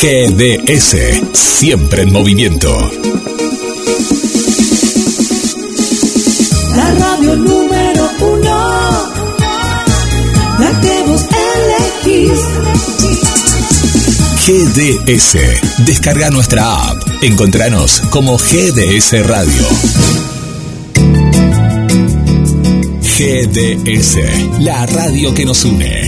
GDS, siempre en movimiento. La radio número uno, la que vos elegís. GDS, descarga nuestra app. Encontranos como GDS Radio. GDS, la radio que nos une.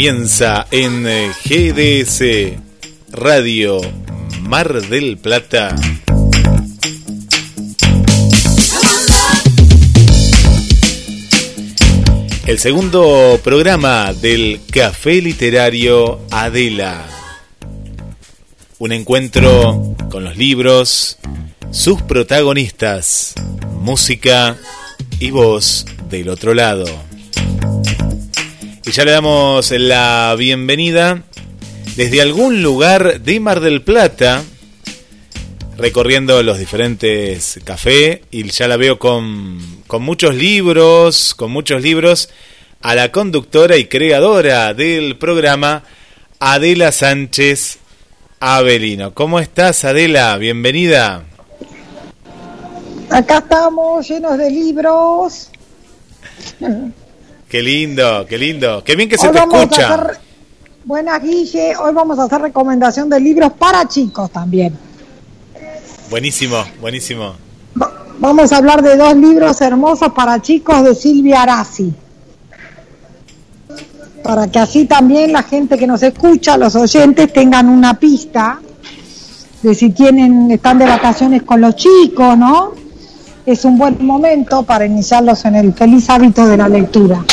Comienza en eh, GDS Radio Mar del Plata. El segundo programa del Café Literario Adela. Un encuentro con los libros, sus protagonistas, música y voz del otro lado. Y ya le damos la bienvenida desde algún lugar de Mar del Plata, recorriendo los diferentes cafés, y ya la veo con, con muchos libros, con muchos libros, a la conductora y creadora del programa, Adela Sánchez Avelino. ¿Cómo estás, Adela? Bienvenida. Acá estamos llenos de libros. Qué lindo, qué lindo. Qué bien que se te escucha. Buenas, Guille. Hoy vamos a hacer recomendación de libros para chicos también. Buenísimo, buenísimo. vamos a hablar de dos libros hermosos para chicos de Silvia Arasi. Para que así también la gente que nos escucha, los oyentes, tengan una pista de si tienen, están de vacaciones con los chicos, ¿no? Es un buen momento para iniciarlos en el feliz hábito de la lectura.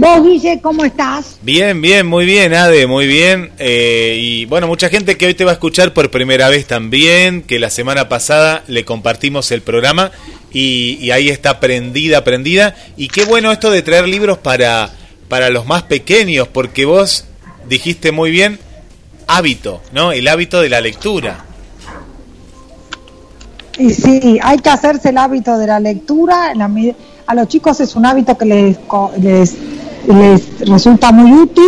Vos, Guille, ¿cómo estás? Bien, bien, muy bien, Ade, muy bien. Eh, y bueno, mucha gente que hoy te va a escuchar por primera vez también, que la semana pasada le compartimos el programa y, ahí está prendida, prendida. Y qué bueno esto de traer libros para, para los más pequeños, porque vos dijiste muy bien hábito, ¿no? El hábito de la lectura. Y sí, hay que hacerse el hábito de la lectura. a los chicos es un hábito que les, les les resulta muy útil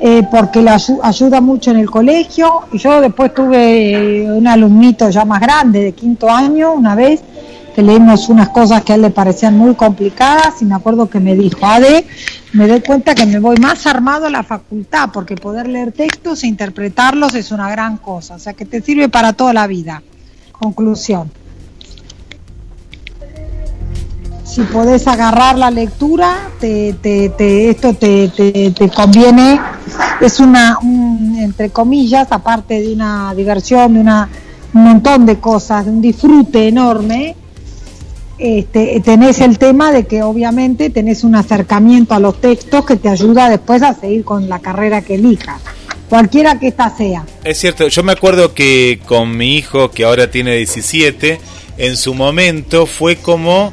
eh, porque le ayuda mucho en el colegio. Y yo después tuve eh, un alumnito ya más grande, de quinto año, una vez, que leímos unas cosas que a él le parecían muy complicadas y me acuerdo que me dijo, Ade, me doy cuenta que me voy más armado a la facultad porque poder leer textos e interpretarlos es una gran cosa, o sea que te sirve para toda la vida. Conclusión. Si podés agarrar la lectura, te, te, esto te, te, conviene, es una, entre comillas, aparte de una diversión, de una, un montón de cosas, de un disfrute enorme, este, tenés el tema de que obviamente tenés un acercamiento a los textos que te ayuda después a seguir con la carrera que elijas, cualquiera que ésta sea. Es cierto, yo me acuerdo que con mi hijo, que ahora tiene 17, en su momento fue como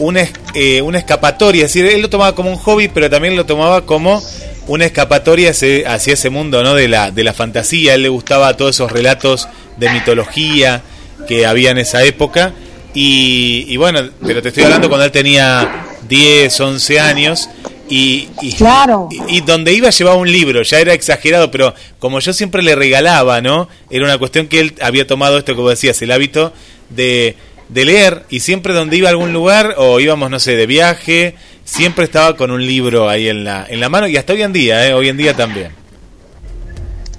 una, eh, una escapatoria, es decir, él lo tomaba como un hobby, pero también lo tomaba como una escapatoria hacia, ese mundo ¿no? de, la, de la fantasía. A él le gustaba todos esos relatos de mitología que había en esa época. Y, y bueno, pero te estoy hablando cuando él tenía 10, 11 años. Y, y, Claro. y, y donde iba llevaba un libro, ya era exagerado, pero como yo siempre le regalaba, ¿no? Era una cuestión que él había tomado esto vos decías, el hábito de, de leer, y siempre donde iba a algún lugar, o íbamos, no sé, de viaje, siempre estaba con un libro ahí en la, en la mano, y hasta hoy en día, ¿eh? Hoy en día también.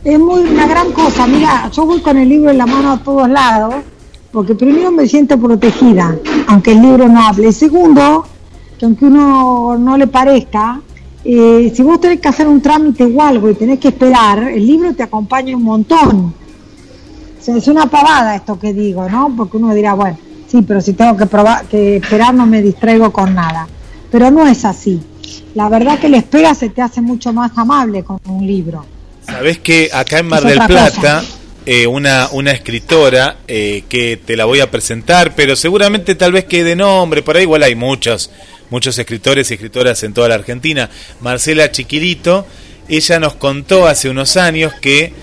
Es muy una gran cosa. Mira, yo voy con el libro en la mano a todos lados, porque primero me siento protegida, aunque el libro no hable. Segundo, que aunque uno no le parezca, eh, si vos tenés que hacer un trámite o algo y tenés que esperar, el libro te acompaña un montón. O sea, es una pavada esto que digo, ¿no? Porque uno dirá, bueno, sí, pero si tengo que, probar, que esperar no me distraigo con nada. Pero no es así. La verdad que la espera se te hace mucho más amable con un libro. Sabés que acá en Mar Es del Plata, eh, una, una escritora eh, que te la voy a presentar, pero seguramente tal vez que de nombre, por ahí igual hay muchos, muchos escritores y escritoras en toda la Argentina. Marcela Chiquilito, ella nos contó hace unos años que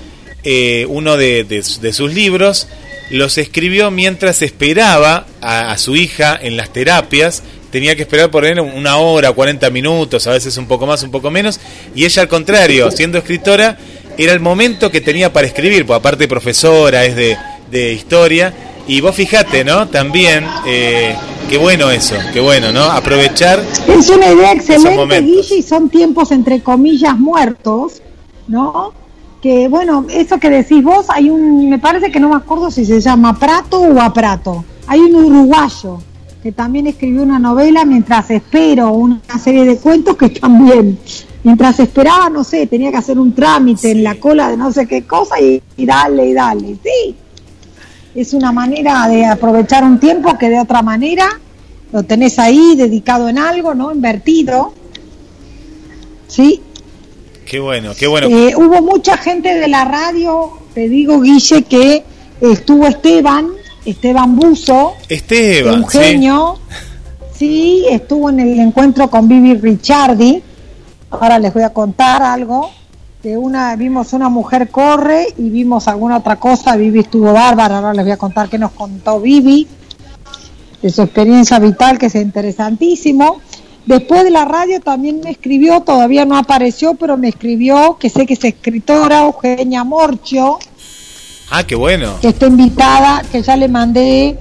eh, uno de, de- de sus libros los escribió mientras esperaba a, a su hija en las terapias. Tenía que esperar por él una hora, 40 minutos, a veces un poco más, un poco menos. Y ella, al contrario, siendo escritora, era el momento que tenía para escribir, porque aparte profesora, es de, de historia. Y vos fijate, ¿no? También, eh, qué bueno eso, qué bueno, ¿no? Aprovechar. Es una idea excelente. Guille, y son tiempos entre comillas muertos, ¿no? Que bueno, eso que decís vos, hay un, me parece que no me acuerdo si se llama Prato o Aprato. Hay un uruguayo que también escribió una novela mientras espero una serie de cuentos que bien. Mientras esperaba, no sé, tenía que hacer un trámite en la cola de no sé qué cosa y, y dale y dale. Sí, es una manera de aprovechar un tiempo que de otra manera lo tenés ahí dedicado en algo, ¿no? Invertido. Sí. Qué bueno, qué bueno. Eh, hubo mucha gente de la radio, te digo, Guille, que estuvo Esteban, Esteban Buzo, Esteban, un sí. genio. Sí, estuvo en el encuentro con Vivi Ricciardi. Ahora les voy a contar algo. De una, vimos una mujer corre y vimos alguna otra cosa. Vivi estuvo bárbara. Ahora les voy a contar qué nos contó Vivi de su experiencia vital, que es interesantísimo. Después de la radio también me escribió, todavía no apareció, pero me escribió, que sé que es escritora, Eugenia Morchio, Ah, qué bueno. que está invitada, que ya le mandé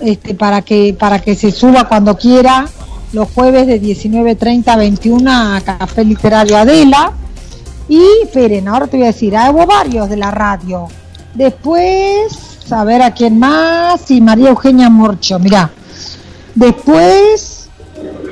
este, para que para que se suba cuando quiera los jueves de 19.30 a 21 a Café Literario Adela. Y esperen, ahora te voy a decir, ah, hubo varios de la radio. Después, a ver a quién más, y María Eugenia Morcho, mirá. Después,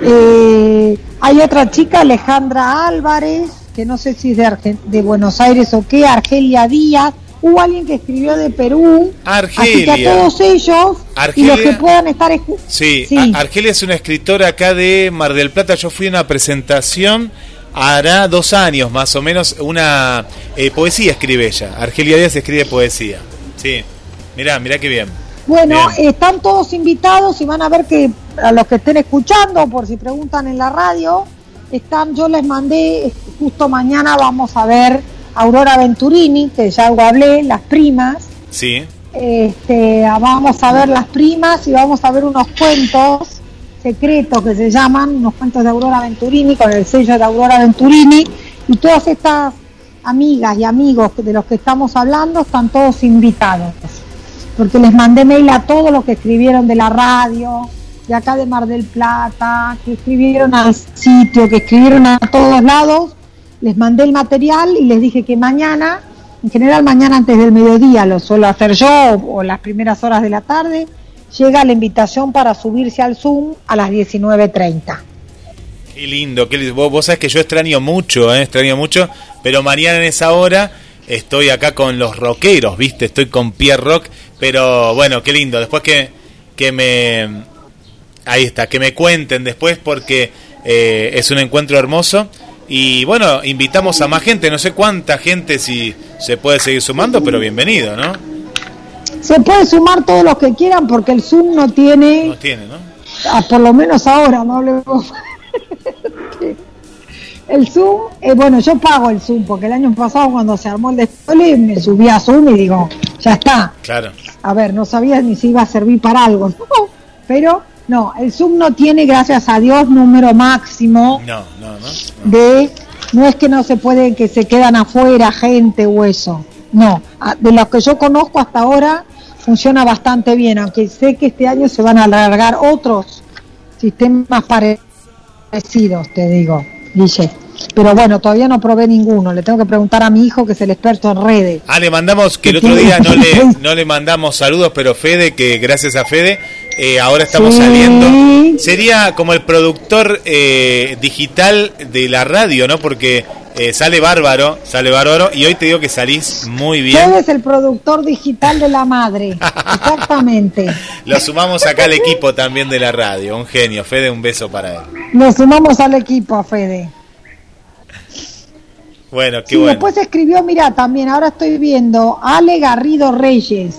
eh, hay otra chica, Alejandra Álvarez, que no sé si es de, de Buenos Aires o qué, Argelia Díaz. Hubo alguien que escribió de Perú. Así que a Argelia. todos ellos y Argelia. los que puedan estar Sí, Sí. Argelia es una escritora acá de Mar del Plata. Yo fui a una presentación, hará dos años más o menos, una eh, poesía escribe ella. Argelia Díaz escribe poesía. Sí, mirá, mirá qué bien. Bueno, Bien. están todos invitados y van a ver que a los que estén escuchando, por si preguntan en la radio, están, yo les mandé, justo mañana vamos a ver Aurora Venturini, que ya algo hablé, las primas. Sí, Este, vamos a ver las primas y vamos a ver unos cuentos secretos que se llaman, unos cuentos de Aurora Venturini con el sello de Aurora Venturini y todas estas amigas y amigos de los que estamos hablando están todos invitados porque les mandé mail a todos los que escribieron de la radio, de acá de Mar del Plata, que escribieron al sitio, que escribieron a todos lados, les mandé el material y les dije que mañana, en general mañana antes del mediodía, lo suelo hacer yo o, las primeras horas de la tarde, llega la invitación para subirse al Zoom a las 19.30. qué lindo. Qué lindo. Vos, vos sabés que yo extraño mucho, eh, extraño mucho, pero mañana en esa hora estoy acá con los rockeros, ¿viste? Estoy con Pierre Rock, pero bueno, qué lindo. Después que, que me... Ahí está, que me cuenten después porque eh, es un encuentro hermoso. Y bueno, invitamos a más gente, no sé cuánta gente si se puede seguir sumando, pero bienvenido, ¿no? Se puede sumar todos los que quieran porque el Zoom no tiene... No tiene, ¿no? Ah, por lo menos ahora, no hablemos. El Zoom, eh, bueno, yo pago el Zoom, porque el año pasado cuando se armó el después me subí a Zoom y digo, ya está. Claro. A ver, no sabía ni si iba a servir para algo, pero no, el Zoom no tiene, gracias a Dios, número máximo No, no, no. no. de, no es que no se puede, que se quedan afuera gente o eso, no, de los que yo conozco hasta ahora funciona bastante bien, aunque sé que este año se van a alargar otros sistemas parecidos, te digo, Guille. Pero bueno, todavía no probé ninguno, le tengo que preguntar a mi hijo que es el experto en redes. Ah, le mandamos, que el otro día no le, no le mandamos saludos, pero Fede, que gracias a Fede, eh, ahora estamos Sí. saliendo. Sería como el productor eh, digital de la radio, ¿no? Porque eh, sale bárbaro, sale bárbaro, y hoy te digo que salís muy bien. Fede es el productor digital de la madre, exactamente. Lo sumamos acá al equipo también de la radio, un genio. Fede, un beso para él. Lo sumamos al equipo, Fede. Bueno, qué Sí, bueno. después escribió, mira, también ahora estoy viendo Ale Garrido Reyes.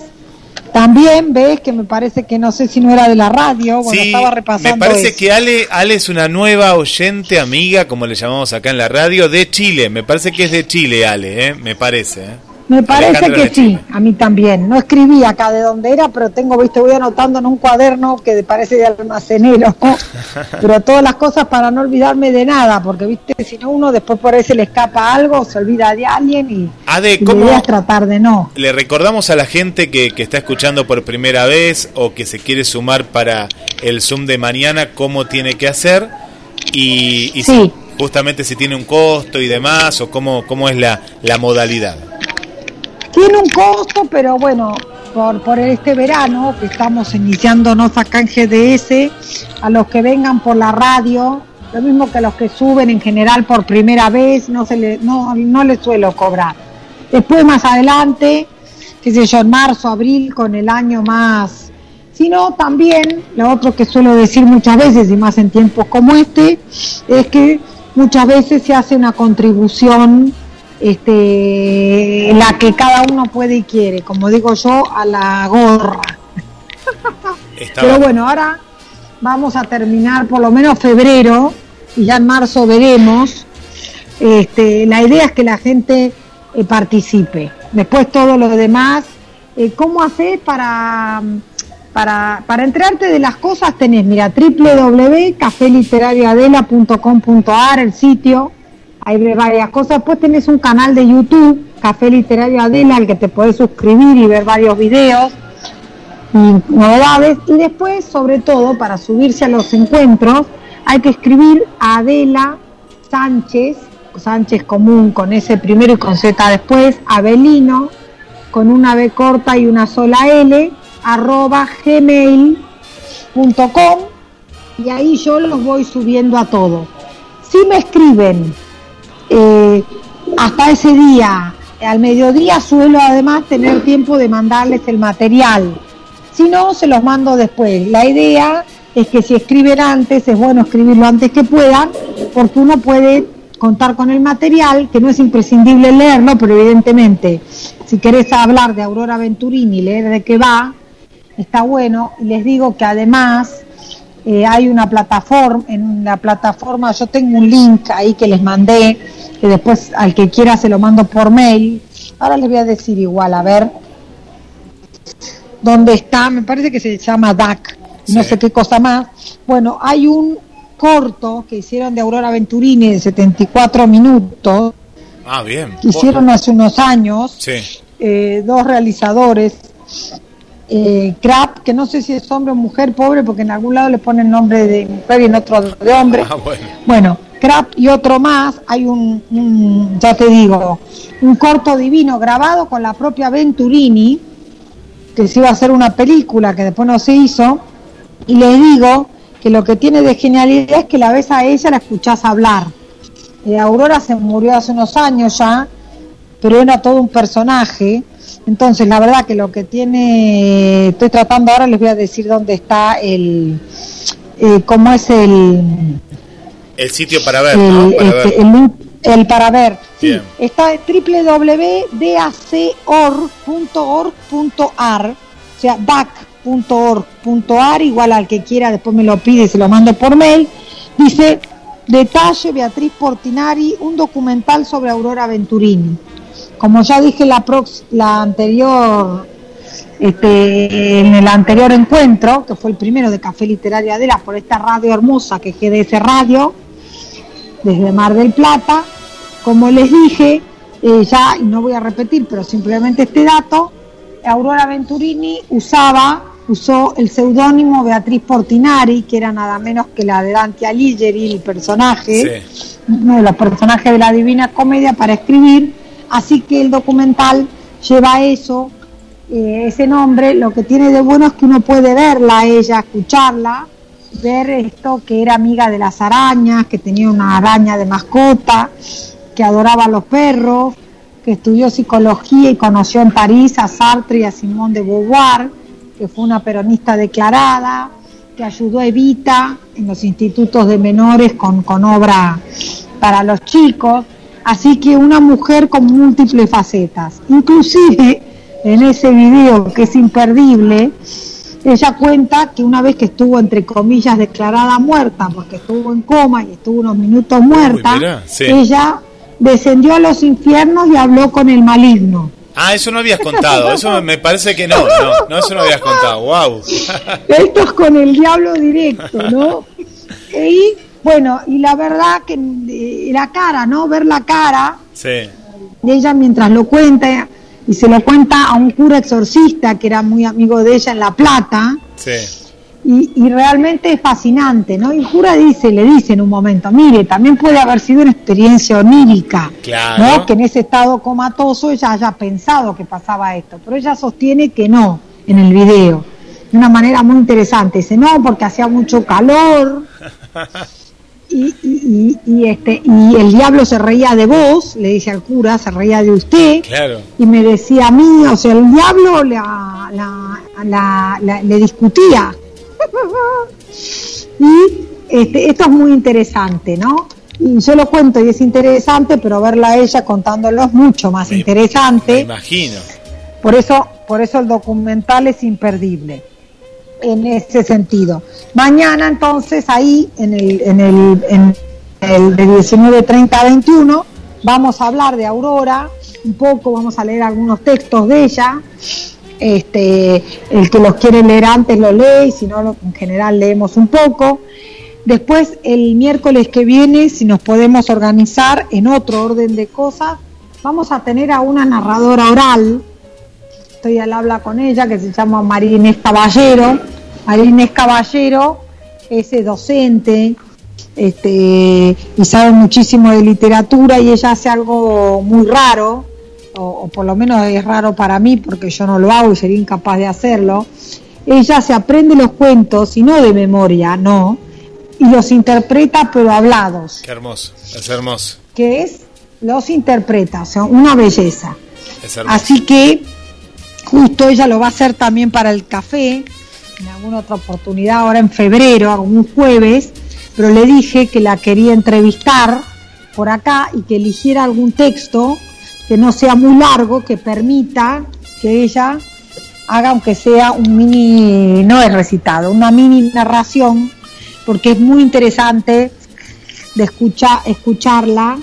También ves que me parece que no sé si no era de la radio, bueno, Sí, estaba repasando. me parece eso. que Ale, Ale es una nueva oyente, amiga, como le llamamos acá en la radio, de Chile. Me parece que es de Chile, Ale, ¿eh? me parece. ¿eh? Me parece que sí, a mí también. No escribí acá de dónde era, pero tengo, viste, voy anotando en un cuaderno que parece de almacenero. pero todas las cosas para no olvidarme de nada, porque, viste, si no uno después por ahí se le escapa algo, se olvida de alguien y, Ade, y ¿cómo es tratar de no. le recordamos a la gente que, que está escuchando por primera vez o que se quiere sumar para el Zoom de mañana cómo tiene que hacer? Y, y si- justamente si tiene un costo y demás, o cómo, cómo es la, la modalidad. Tiene un costo, pero bueno, por, por este verano que estamos iniciándonos acá en GDS, a los que vengan por la radio, lo mismo que a los que suben en general por primera vez, no se le, no, no les suelo cobrar. Después más adelante, qué sé yo, en marzo, abril, con el año más. Sino también, lo otro que suelo decir muchas veces, y más en tiempos como este, es que muchas veces se hace una contribución este, la que cada uno puede y quiere, como digo yo, a la gorra. Pero bueno, ahora vamos a terminar por lo menos febrero y ya en marzo veremos. Este, la idea es que la gente eh, participe. Después todo lo demás, eh, ¿cómo haces para, para, para enterarte de las cosas? Tenés, mira, www.cafeliterarioadela.com.ar, el sitio, hay varias cosas. Después tenés un canal de YouTube, Café Literario Adela, al que te podés suscribir y ver varios videos y novedades. Y después, sobre todo, para subirse a los encuentros, hay que escribir a Adela Sánchez, Sánchez común con ese primero y con Z después, Abelino, con una B corta y una sola L, arroba gmail.com y ahí yo los voy subiendo a todos. Si me escriben eh, hasta ese día, al mediodía suelo además tener tiempo de mandarles el material. Si no, se los mando después. La idea es que si escriben antes, es bueno escribirlo antes que puedan, porque uno puede contar con el material, que no es imprescindible leerlo, pero evidentemente, si querés hablar de Aurora Venturini, leer de qué va, está bueno. Y les digo que además eh, hay una plataforma, en la plataforma yo tengo un link ahí que les mandé, que después al que quiera se lo mando por mail. Ahora les voy a decir igual, a ver dónde está, me parece que se llama DAC, no sé qué cosa más. Bueno, hay un corto que hicieron de Aurora Venturini de 74 minutos, Ah, bien. que hicieron hace unos años Sí. eh, dos realizadores, eh, Crap, que no sé si es hombre o mujer, pobre, porque en algún lado le ponen nombre de mujer y en otro de hombre. Ah, bueno. Bueno, Crap y otro más, hay un, un, ya te digo, un corto divino grabado con la propia Venturini, que se iba a hacer una película que después no se hizo, y les digo que lo que tiene de genialidad es que la ves a ella, la escuchás hablar. Eh, Aurora se murió hace unos años ya, pero era todo un personaje. Entonces, la verdad que lo que tiene, estoy tratando ahora, les voy a decir dónde está el, eh, cómo es el, El sitio para ver, el, ¿no? Para este, ver. el el para ver. Sí, está en www.dacor.org.ar, o sea, dac.org.ar, igual al que quiera, después me lo pide y se lo mando por mail. Dice Detalle Beatriz Portinari, un documental sobre Aurora Venturini. Como ya dije la, prox- la anterior, este, en el anterior encuentro, que fue el primero de Café Literaria Adela, por esta radio hermosa que es GDS Radio, desde Mar del Plata, como les dije, eh, ya, y no voy a repetir, pero simplemente este dato, Aurora Venturini usaba, usó el seudónimo Beatriz Portinari, que era nada menos que la de Dante Alighieri, el personaje, uno de los personajes de la Divina Comedia para escribir, así que el documental lleva eso, eh, ese nombre, lo que tiene de bueno es que uno puede verla a ella, escucharla, ver esto que era amiga de las arañas, que tenía una araña de mascota, que adoraba a los perros, que estudió psicología y conoció en París a Sartre y a Simone de Beauvoir, que fue una peronista declarada, que ayudó a Evita en los institutos de menores con, con obra para los chicos. Así que una mujer con múltiples facetas. Inclusive en ese video que es imperdible, ella cuenta que una vez que estuvo entre comillas declarada muerta, porque estuvo en coma y estuvo unos minutos muerta, mirá, sí. ella descendió a los infiernos y habló con el maligno. Ah, eso no habías contado. Eso me- me parece que no. No, no eso no habías contado. Wow. Esto es con el diablo directo, ¿no? Y bueno, y la verdad que eh, la cara, ¿no? Ver la cara Sí. de ella mientras lo cuenta y se lo cuenta a un cura exorcista que era muy amigo de ella en La Plata Sí. y, y realmente es fascinante, ¿no? Y el cura dice, le dice en un momento, mire, también puede haber sido una experiencia onírica, Claro. ¿no? Que en ese estado comatoso ella haya pensado que pasaba esto, pero ella sostiene que no en el video, de una manera muy interesante. Dice, no, porque hacía mucho calor. Y, y- y- este y el diablo se reía de vos, le dice al cura, se reía de usted Claro. y me decía a mí, o sea, el diablo la, la- la- la- le discutía. y este, esto es muy interesante, ¿no? Y yo lo cuento y es interesante, pero verla a ella contándolo es mucho más Me- Me interesante. imagino. Por eso, por eso el documental es imperdible en ese sentido. Mañana entonces ahí en el, en el, en el de 19.30 a 21 vamos a hablar de Aurora, un poco vamos a leer algunos textos de ella. Este, el que los quiere leer antes lo lee, y si no, en general leemos un poco. Después, el miércoles que viene, si nos podemos organizar en otro orden de cosas, vamos a tener a una narradora oral estoy al habla con ella, que se llama María Inés Caballero. María Inés Caballero es docente este, y sabe muchísimo de literatura y ella hace algo muy raro, o, o por lo menos es raro para mí porque yo no lo hago y sería incapaz de hacerlo. Ella se aprende los cuentos y no de memoria, no, y los interpreta pero hablados, Qué hermoso. Es hermoso. que es, los interpreta, o sea, una belleza. Es hermoso. Así que justo ella lo va a hacer también para el café, en alguna otra oportunidad, ahora en febrero, algún jueves, pero le dije que la quería entrevistar por acá y que eligiera algún texto que no sea muy largo, que permita que ella haga aunque sea un mini, no es recitado, una mini narración, porque es muy interesante de escuchar, escucharla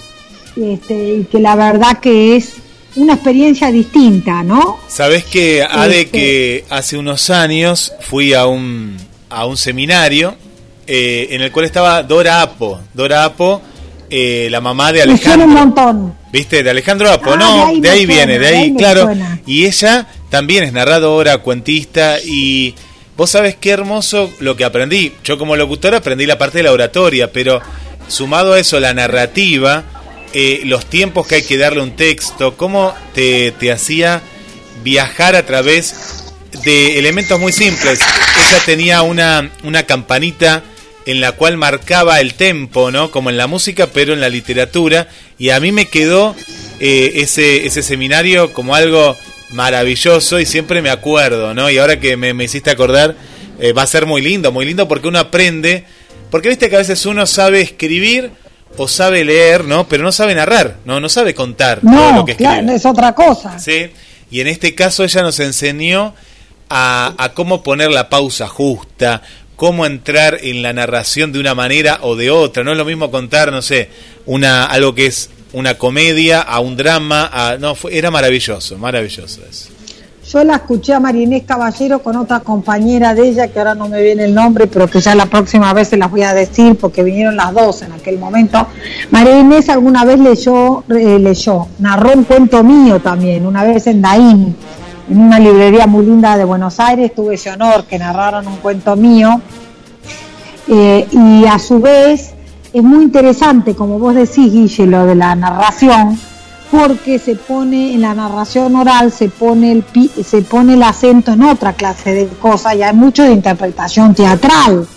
este, y que la verdad que es una experiencia distinta, ¿no? Sabes que Ade Este- que hace unos años fui a un a un seminario eh, en el cual estaba Dora Apo, Dora Apo, eh, la mamá de Me suena un Alejandro. montón. ¿Viste? De Alejandro Apo, Ah, no, de ahí de me ahí suena, viene, de de ahí, ahí me claro. suena. Y ella también es narradora, cuentista y vos sabés qué hermoso lo que aprendí. Yo como locutor aprendí la parte de la oratoria, pero sumado a eso la narrativa, eh, los tiempos que hay que darle un texto, cómo te, te hacía viajar a través de elementos muy simples. Ella tenía una, una campanita en la cual marcaba el tempo, ¿no? Como en la música, pero en la literatura. Y a mí me quedó eh, ese, ese seminario como algo maravilloso y siempre me acuerdo, ¿no? Y ahora que me, me hiciste acordar, eh, va a ser muy lindo, muy lindo porque uno aprende. Porque viste que a veces uno sabe escribir o sabe leer, ¿no? Pero no sabe narrar, ¿no? No sabe contar todo No, lo que escribe. claro, es otra cosa. ¿sí? Y en este caso ella nos enseñó a, a cómo poner la pausa justa, cómo entrar en la narración de una manera o de otra. No es lo mismo contar, no sé, una algo que es una comedia a un drama, a, no, fue, era maravilloso, maravilloso eso. Yo la escuché a Marinés Caballero con otra compañera de ella, que ahora no me viene el nombre, pero que ya la próxima vez se las voy a decir porque vinieron las dos en aquel momento. María Inés alguna vez leyó, eh, leyó, narró un cuento mío también, una vez en Daín, en una librería muy linda de Buenos Aires, tuve ese honor que narraron un cuento mío. Eh, y a su vez es muy interesante, como vos decís, Guille, lo de la narración, porque se pone en la narración oral, se pone el, se pone el acento en otra clase de cosas y hay mucho de interpretación teatral,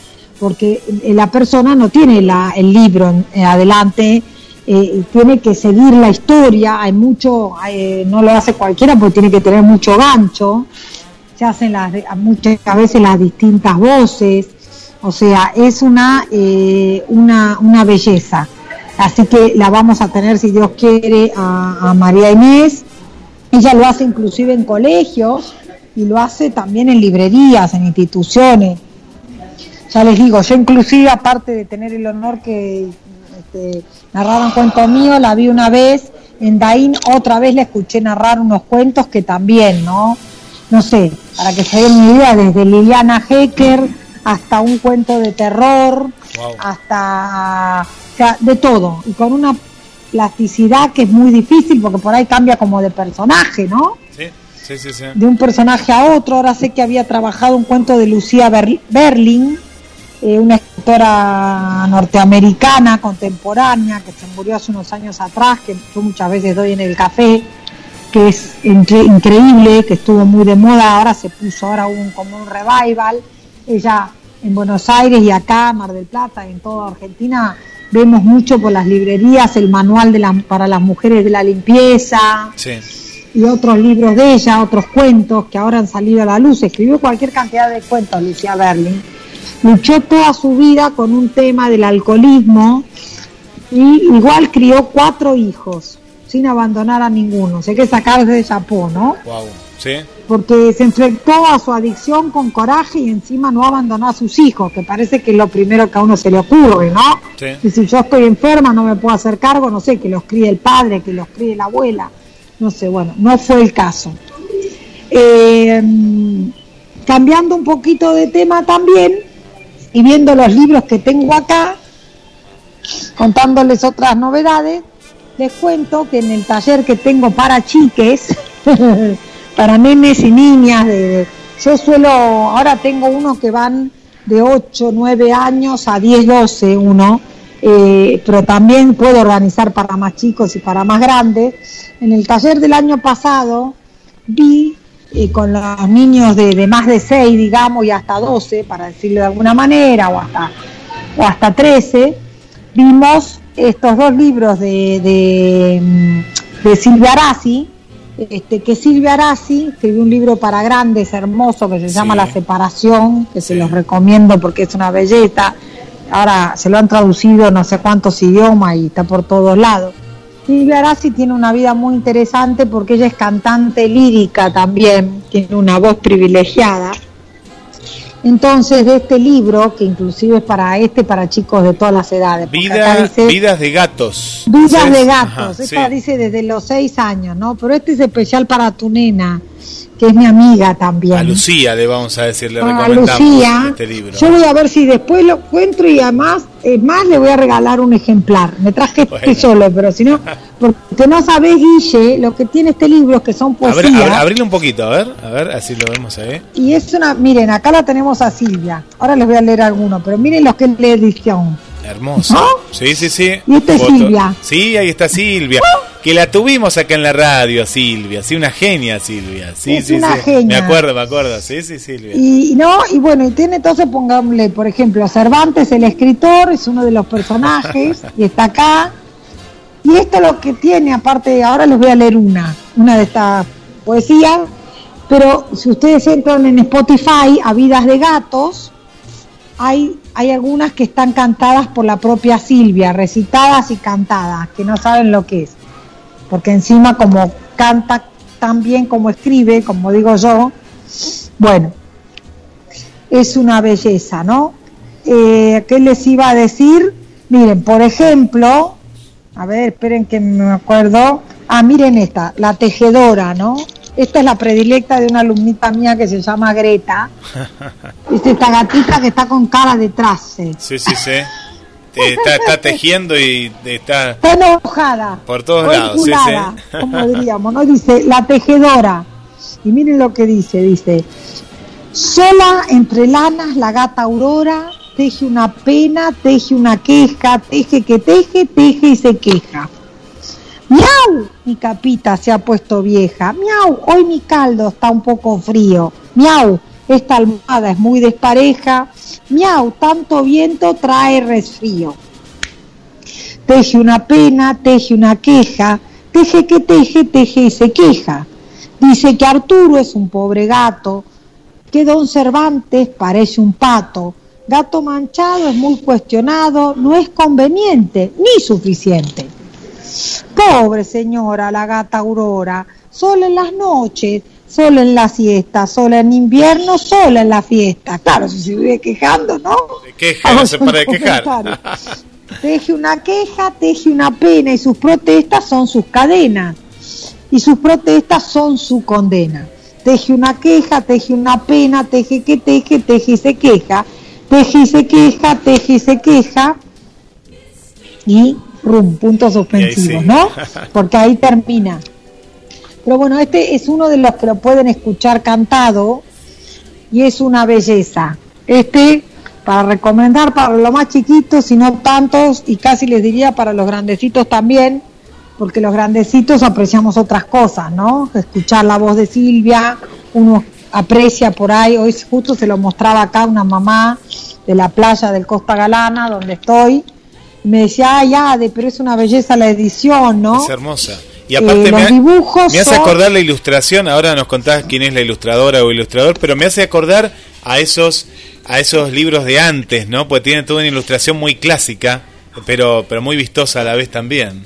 porque la persona no tiene el libro en, adelante, eh, tiene que seguir la historia, hay mucho, no lo hace cualquiera porque tiene que tener mucho gancho, se hacen las, muchas veces las distintas voces, o sea, es una, eh, una, una belleza. Así que la vamos a tener, si Dios quiere, a, María Inés. Ella lo hace inclusive en colegios y lo hace también en librerías, en instituciones. Ya les digo, yo inclusive, aparte de tener el honor que este, narraron cuento mío, la vi una vez en Daín, otra vez la escuché narrar unos cuentos que también, ¿no? No sé, para que se den una idea, desde Liliana Hecker hasta un cuento de terror, hasta sea, de todo, y con una plasticidad que es muy difícil porque por ahí cambia como de personaje, ¿no? Sí, sí, sí. sí. De un personaje a otro. Ahora sé que había trabajado un cuento de Lucía Berling, eh, una escritora norteamericana contemporánea que se murió hace unos años atrás, que yo muchas veces doy en el café, que es increíble, que estuvo muy de moda, ahora se puso ahora un, como un revival. Ella en Buenos Aires y acá, Mar del Plata, en toda Argentina, vemos mucho por las librerías el manual de la, para las mujeres de la limpieza y otros libros de ella, otros cuentos que ahora han salido a la luz. Escribió cualquier cantidad de cuentos, Lucía Berlin. Luchó toda su vida con un tema del alcoholismo y igual crió cuatro hijos sin abandonar a ninguno. Sé que sacarse de chapó, ¿no? Porque se enfrentó a su adicción con coraje y encima no abandonó a sus hijos, que parece que es lo primero que a uno se le ocurre, ¿no? Y si yo estoy enferma, no me puedo hacer cargo, no sé, que los críe el padre, que los críe la abuela, no sé, bueno, no fue el caso. Eh, cambiando un poquito de tema también y viendo los libros que tengo acá, contándoles otras novedades, les cuento que en el taller que tengo para chiques, para nenes y niñas. De, yo suelo, ahora tengo unos que van de 8, 9 años a 10, 12, uno, eh, pero también puedo organizar para más chicos y para más grandes. En el taller del año pasado vi eh, con los niños de, más de 6, digamos, y hasta 12, para decirlo de alguna manera, o hasta, o hasta 13, vimos estos dos libros de, de, mm, de Silvia Arasi, este, que Silvia Arasi escribió un libro para grandes hermoso que se llama La separación, que se los recomiendo porque es una belleza. Ahora se lo han traducido no sé cuántos idiomas y está por todos lados. Silvia Arasi tiene una vida muy interesante porque ella es cantante lírica también, tiene una voz privilegiada entonces de este libro, que inclusive es para este, para chicos de todas las edades. vidas de gatos. Vidas de gatos, esta dice desde los seis años, ¿no? Pero este es especial para tu nena, que es mi amiga también. A Lucía le vamos a decir, le a Lucía, este libro. Yo voy a ver si después lo encuentro y además, es más, le voy a regalar un ejemplar. Me traje este solo, pero si no, porque no sabés, Guille, lo que tiene este libro, que son poesías. A ver, abrile un poquito, a ver, a ver, así lo vemos ahí. Y es una, miren, acá la tenemos a Silvia. Ahora les voy a leer alguno, pero miren los que la edición. Hermoso. Sí, sí, sí. Y esta es Silvia. Sí, ahí está Silvia. Que la tuvimos acá en la radio, Silvia. Sí, una genia, Silvia. Sí, es sí, una sí. Genia. Me acuerdo, me acuerdo. Sí, sí, Silvia. Y no, y bueno, y tiene entonces, pongámosle, por ejemplo, Cervantes, el escritor, es uno de los personajes, y está acá. Y esto lo que tiene, aparte, ahora les voy a leer una, una de estas poesías, pero si ustedes entran en Spotify a Vidas de Gatos, hay, hay algunas que están cantadas por la propia Silvia, recitadas y cantadas, que no saben lo que es. Porque encima como canta tan bien como escribe, como digo yo, bueno, es una belleza, ¿no? Eh, ¿Qué les iba a decir? Miren, por ejemplo, a ver, esperen que me acuerdo. Ah, miren esta, la tejedora, ¿no? Esta es la predilecta de una alumnita mía que se llama Greta. Es esta gatita que está con cara detrás. Sí, sí, sí. Eh, está, está, tejiendo y está... Está enojada. Por todos lados, sí, sí. Como diríamos, ¿no? Dice, la tejedora. Y miren lo que dice, dice, sola entre lanas la gata Aurora teje una pena, teje una queja, teje que teje, teje y se queja. ¡Miau! Mi capita se ha puesto vieja. ¡Miau! Hoy mi caldo está un poco frío. ¡Miau! Esta almohada es muy despareja. ¡Miau! Tanto viento trae resfrío. Teje una pena, teje una queja, teje que teje, teje se queja. Dice que Arturo es un pobre gato, que don Cervantes parece un pato. Gato manchado es muy cuestionado, no es conveniente ni suficiente. Pobre señora, la gata Aurora, sola en las noches, sola en la siesta, sola en invierno, sola en la fiesta. Claro, si se vive quejando, ¿no? De queja, no se para de quejar. Teje una queja, teje una pena y sus protestas son sus cadenas. Y sus protestas son su condena. Teje una queja, teje una pena, teje que teje, teje y se queja. Teje y se queja, teje y se queja. Y rum, puntos suspensivos, sí. ¿no? Porque ahí termina. Pero bueno, este es uno de los que lo pueden escuchar cantado y es una belleza. Este para recomendar para los más chiquitos y no tantos y casi les diría para los grandecitos también, porque los grandecitos apreciamos otras cosas, ¿no? Escuchar la voz de Silvia, uno aprecia por ahí, hoy justo se lo mostraba acá una mamá de la playa del Costa Galana, donde estoy, me decía, ay, Ade, pero es una belleza la edición, ¿no? Es hermosa. Y aparte Eh, me, ha- hace acordar la ilustración, ahora nos contás quién es la ilustradora o ilustrador, pero me hace acordar a esos a esos libros de antes, ¿no? Porque tiene toda una ilustración muy clásica, pero pero muy vistosa a la vez también.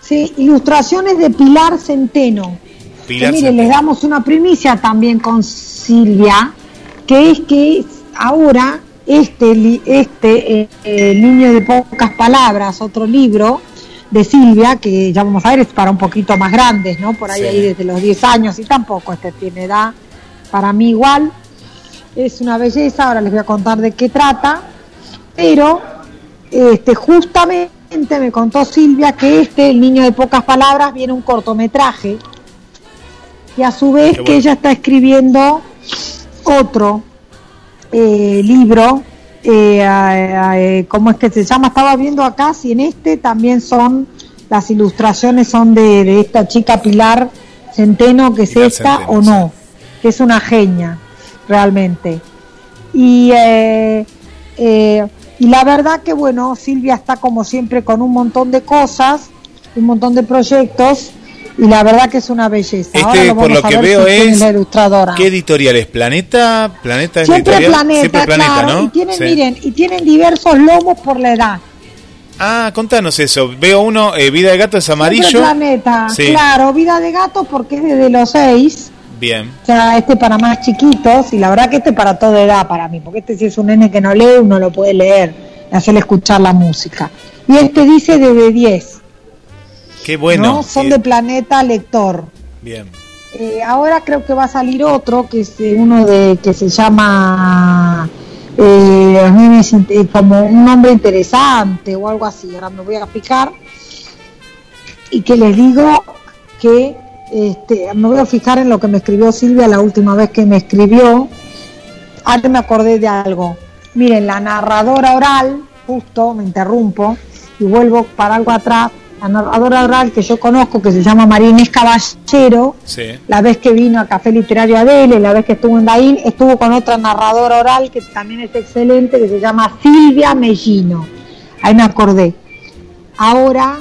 Sí, ilustraciones de Pilar Centeno. Pilar que Centeno. les damos una primicia también con Silvia, que es que ahora este, este eh, eh, Niño de Pocas Palabras, otro libro de Silvia, que ya vamos a ver, es para un poquito más grandes, ¿no? Por ahí, Sí. ahí desde los 10 años y tampoco este tiene edad, para mí igual. Es una belleza, ahora les voy a contar de qué trata, pero este, justamente me contó Silvia que este, el niño de pocas palabras, viene un cortometraje y a su vez que ella está escribiendo otro eh, libro, eh, eh, ¿cómo es que se llama? Estaba viendo acá si en este también son, las ilustraciones son de, de esta chica Pilar Centeno, que es Pilar esta Centeno, o no, que es una genia, realmente. Y, eh, eh, y la verdad que bueno, Silvia está como siempre con un montón de cosas, un montón de proyectos, y la verdad que es una belleza. Ahora Este, por vamos lo que veo, es. la ilustradora. ¿Qué editorial es? ¿Planeta? ¿Planeta es Siempre editorial? planeta, Siempre Planeta, claro, ¿no? y tienen, Sí. miren, y tienen diversos lomos por la edad. Ah, contanos eso. Veo uno, eh, Vida de Gato es Siempre amarillo. planeta, Sí. claro, vida de gato porque es desde los seis, Bien. o sea, este para más chiquitos, y la verdad que este para toda edad para mí, porque este si es un nene que no lee, uno lo puede leer, y hacerle escuchar la música. Y este dice desde 10, Qué bueno. ¿no? Son de planeta lector. Bien. Eh, ahora creo que va a salir otro, que es eh, uno de que se llama eh, a mí me sint- eh, como un nombre interesante o algo así. Ahora me voy a fijar y que les digo que este, me voy a fijar en lo que me escribió Silvia la última vez que me escribió. Antes me acordé de algo. Miren, la narradora oral, justo me interrumpo y vuelvo para algo atrás. La narradora oral que yo conozco, que se llama María Inés Caballero, Sí. la vez que vino a Café Literario Adele, la vez que estuvo en Daín, estuvo con otra narradora oral que también es excelente, que se llama Silvia Mellino. Ahí me acordé. Ahora,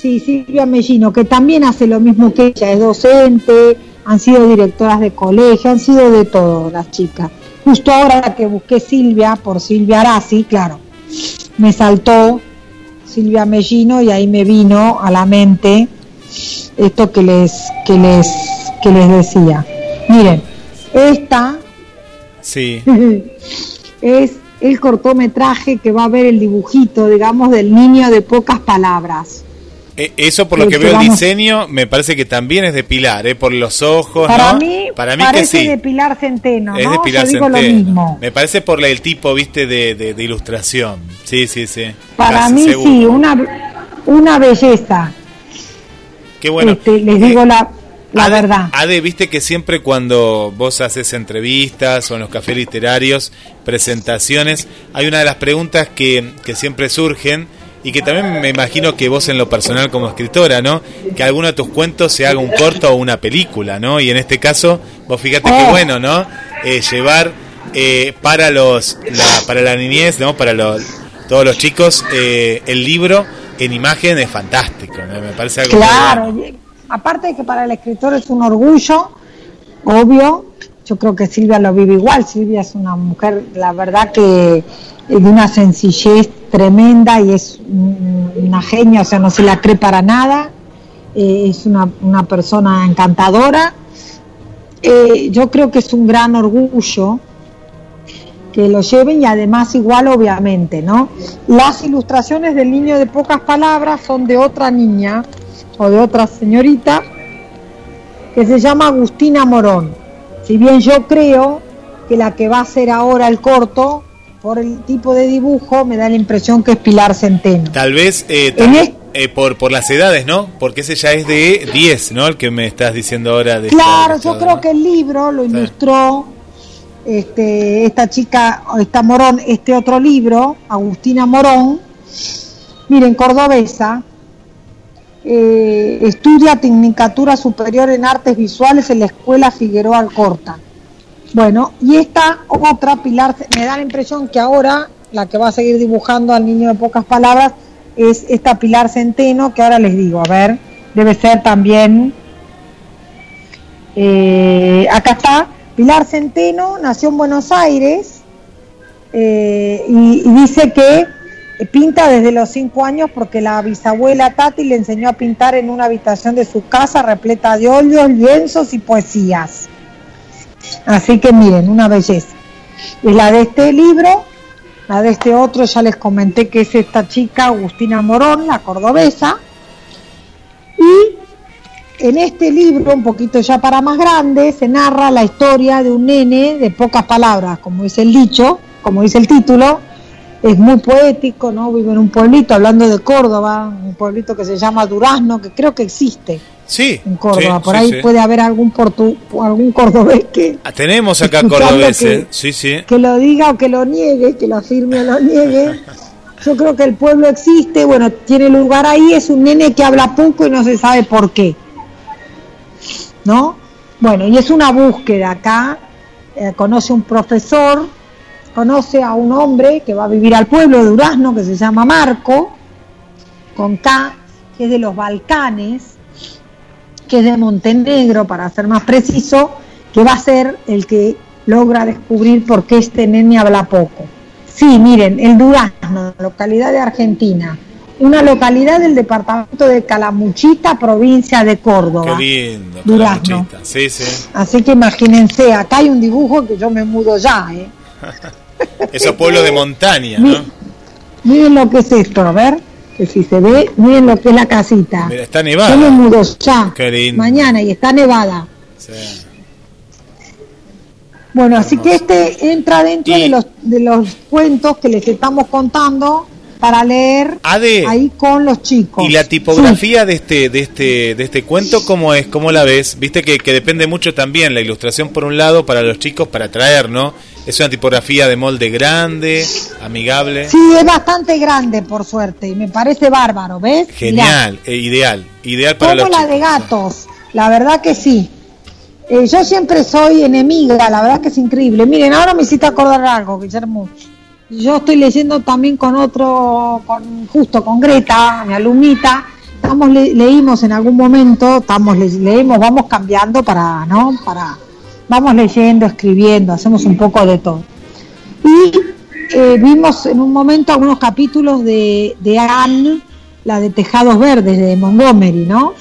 sí, Silvia Mellino, que también hace lo mismo que ella, es docente, han sido directoras de colegio, han sido de todo las chicas. Justo ahora que busqué Silvia por Silvia Arasi, claro, me saltó Silvia Mellino y ahí me vino a la mente esto que les que les que les decía. Miren, esta Sí. es el cortometraje que va a ver el dibujito, digamos, del niño de pocas palabras. Eh, eso por lo que, veo el diseño me parece que también es de Pilar, ¿eh? por los ojos. Para ¿no? mí, para mí parece que sí. de Pilar Centeno, Es ¿no? de Pilar Yo digo lo Centeno. mismo. Me parece por el tipo, viste, de, de- de ilustración. Sí, sí, sí. Para Casi mí seguro. sí, una, una belleza. Qué bueno. Este, les digo Eh, la, la Ade- verdad. Ade, viste que siempre cuando vos haces entrevistas o en los cafés literarios, presentaciones, hay una de las preguntas que, que siempre surgen y que también me imagino que vos en lo personal como escritora, ¿no? Que alguno de tus cuentos se haga un corto o una película, ¿no? Y en este caso, vos fíjate qué Oh. bueno, ¿no? Eh, llevar eh, para los la, para la niñez, ¿no? Para los, todos los chicos, eh, el libro en imagen es fantástico, ¿no? Me parece algo muy Claro, bueno. aparte de que para el escritor es un orgullo, obvio, yo creo que Silvia lo vive igual, Silvia es una mujer, la verdad que eh, de una sencillez tremenda y es un- una genia, o sea, no se la cree para nada, eh, es una, una persona encantadora. Eh, yo creo que es un gran orgullo que lo lleven y además igual obviamente, ¿no? Las ilustraciones del niño de pocas palabras son de otra niña o de otra señorita que se llama Agustina Morón. Si bien yo creo que la que va a hacer ahora el corto, por el tipo de dibujo, me da la impresión que es Pilar Centeno. Tal vez eh, eh, por, por las edades, ¿no? Porque ese ya es de 10, ¿no? El que me estás diciendo ahora de Claro, esta- yo creo que el libro lo ilustró este, esta chica, esta Morón, este otro libro, Agustina Morón. Miren, cordobesa, eh, estudia Tecnicatura Superior en Artes Visuales en la Escuela Figueroa Alcorta. Bueno, y esta otra, Pilar, me da la impresión que ahora la que va a seguir dibujando al niño de pocas palabras es esta Pilar Centeno, que ahora les digo, a ver, debe ser también eh, acá está, Pilar Centeno nació en Buenos Aires eh, y, y dice que pinta desde los cinco años porque la bisabuela Tati le enseñó a pintar en una habitación de su casa repleta de óleos, lienzos y poesías. Así que miren, una belleza. Es la de este libro, la de este otro ya les comenté que es esta chica Agustina Morón, la cordobesa. Y en este libro, un poquito ya para más grande, se narra la historia de un nene de pocas palabras, como dice el dicho, como dice el título. Es muy poético, ¿no? Vive en un pueblito, hablando de Córdoba, un pueblito que se llama Durazno, que creo que existe Sí, en Córdoba. sí, Por sí, ahí sí. puede haber algún portu, algún cordobés que, Ah, Tenemos acá cordobeses, que- sí, sí. que lo diga o que lo niegue, que lo afirme o lo niegue. Yo creo que el pueblo existe, bueno, tiene lugar ahí, es un nene que habla poco y no se sabe por qué. ¿No? Bueno, y es una búsqueda acá. eh, conoce un profesor, conoce a un hombre que va a vivir al pueblo de Durazno, que se llama Marco, con K, que es de los Balcanes, que es de Montenegro, para ser más preciso, que va a ser el que logra descubrir por qué este nene habla poco. Sí, miren, el Durazno, localidad de Argentina, una localidad del departamento de Calamuchita, provincia de Córdoba. Qué lindo. Durazno. Sí, sí. Así que imagínense, acá hay un dibujo que yo me mudo ya, ¿eh? Esos pueblos de montaña, ¿no? Miren lo que es esto, a ver, que si se ve, miren lo que es la casita. Mira, está Yo me nevada. mudo ya, Qué lindo. mañana, y está nevada. Sí. Bueno, así que este entra dentro Y- de los de los cuentos que les estamos contando para leer Ade, ahí con los chicos. ¿Y la tipografía de este de este de este cuento cómo es? ¿Cómo la ves? Viste que, que depende mucho también la ilustración por un lado para los chicos para atraer, ¿no? Es una tipografía de molde grande, amigable, Sí, es bastante grande, por suerte, y me parece bárbaro, ¿ves? Genial, e ideal, ideal para como los la chicos. de gatos, la verdad que sí. Eh, yo siempre soy enemiga, la verdad que es increíble. Miren, ahora me hiciste acordar algo, Guillermo. Yo estoy leyendo también con otro, con, justo con Greta, mi alumnita. Estamos le- leímos en algún momento, estamos le- leemos, vamos cambiando para, ¿no? Para, vamos leyendo, escribiendo, hacemos un poco de todo. Y eh, vimos en un momento algunos capítulos de, de Anne, la de Tejados Verdes de Montgomery, ¿no?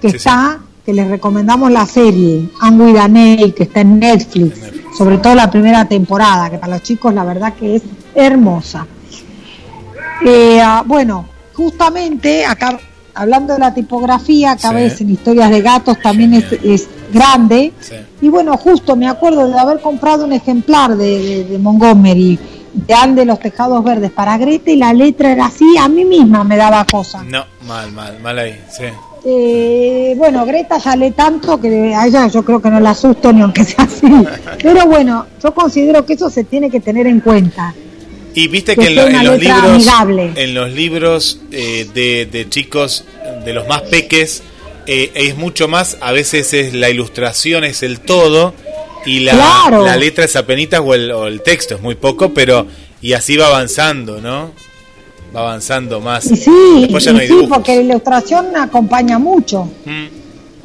Que Sí, está, que les recomendamos la serie, Anne with que está en Netflix. sobre todo la primera temporada, que para los chicos la verdad que es hermosa. Eh, ah, bueno, justamente acá, hablando de la tipografía, acá Sí. ves en Historias de Gatos también es grande. Sí. Y bueno, justo me acuerdo de haber comprado un ejemplar de, de- de Montgomery, de Ande los Tejados Verdes, para Greta y la letra era así, a mí misma me daba cosa. No, mal, mal, mal ahí, sí. Eh, bueno, Greta ya lee tanto que a ella yo creo que no la asusto ni aunque sea así. Pero bueno, yo considero que eso se tiene que tener en cuenta. Y viste Que que en, lo- los libros, en los libros eh, de, de chicos, de los más peques, eh, es mucho más, a veces es la ilustración, es el todo, y la, Claro. la letra es apenitas o el, o el texto es muy poco, pero y así va avanzando, ¿no? Va avanzando más. Y sí, Después ya y no hay sí, porque la ilustración acompaña mucho. Mm,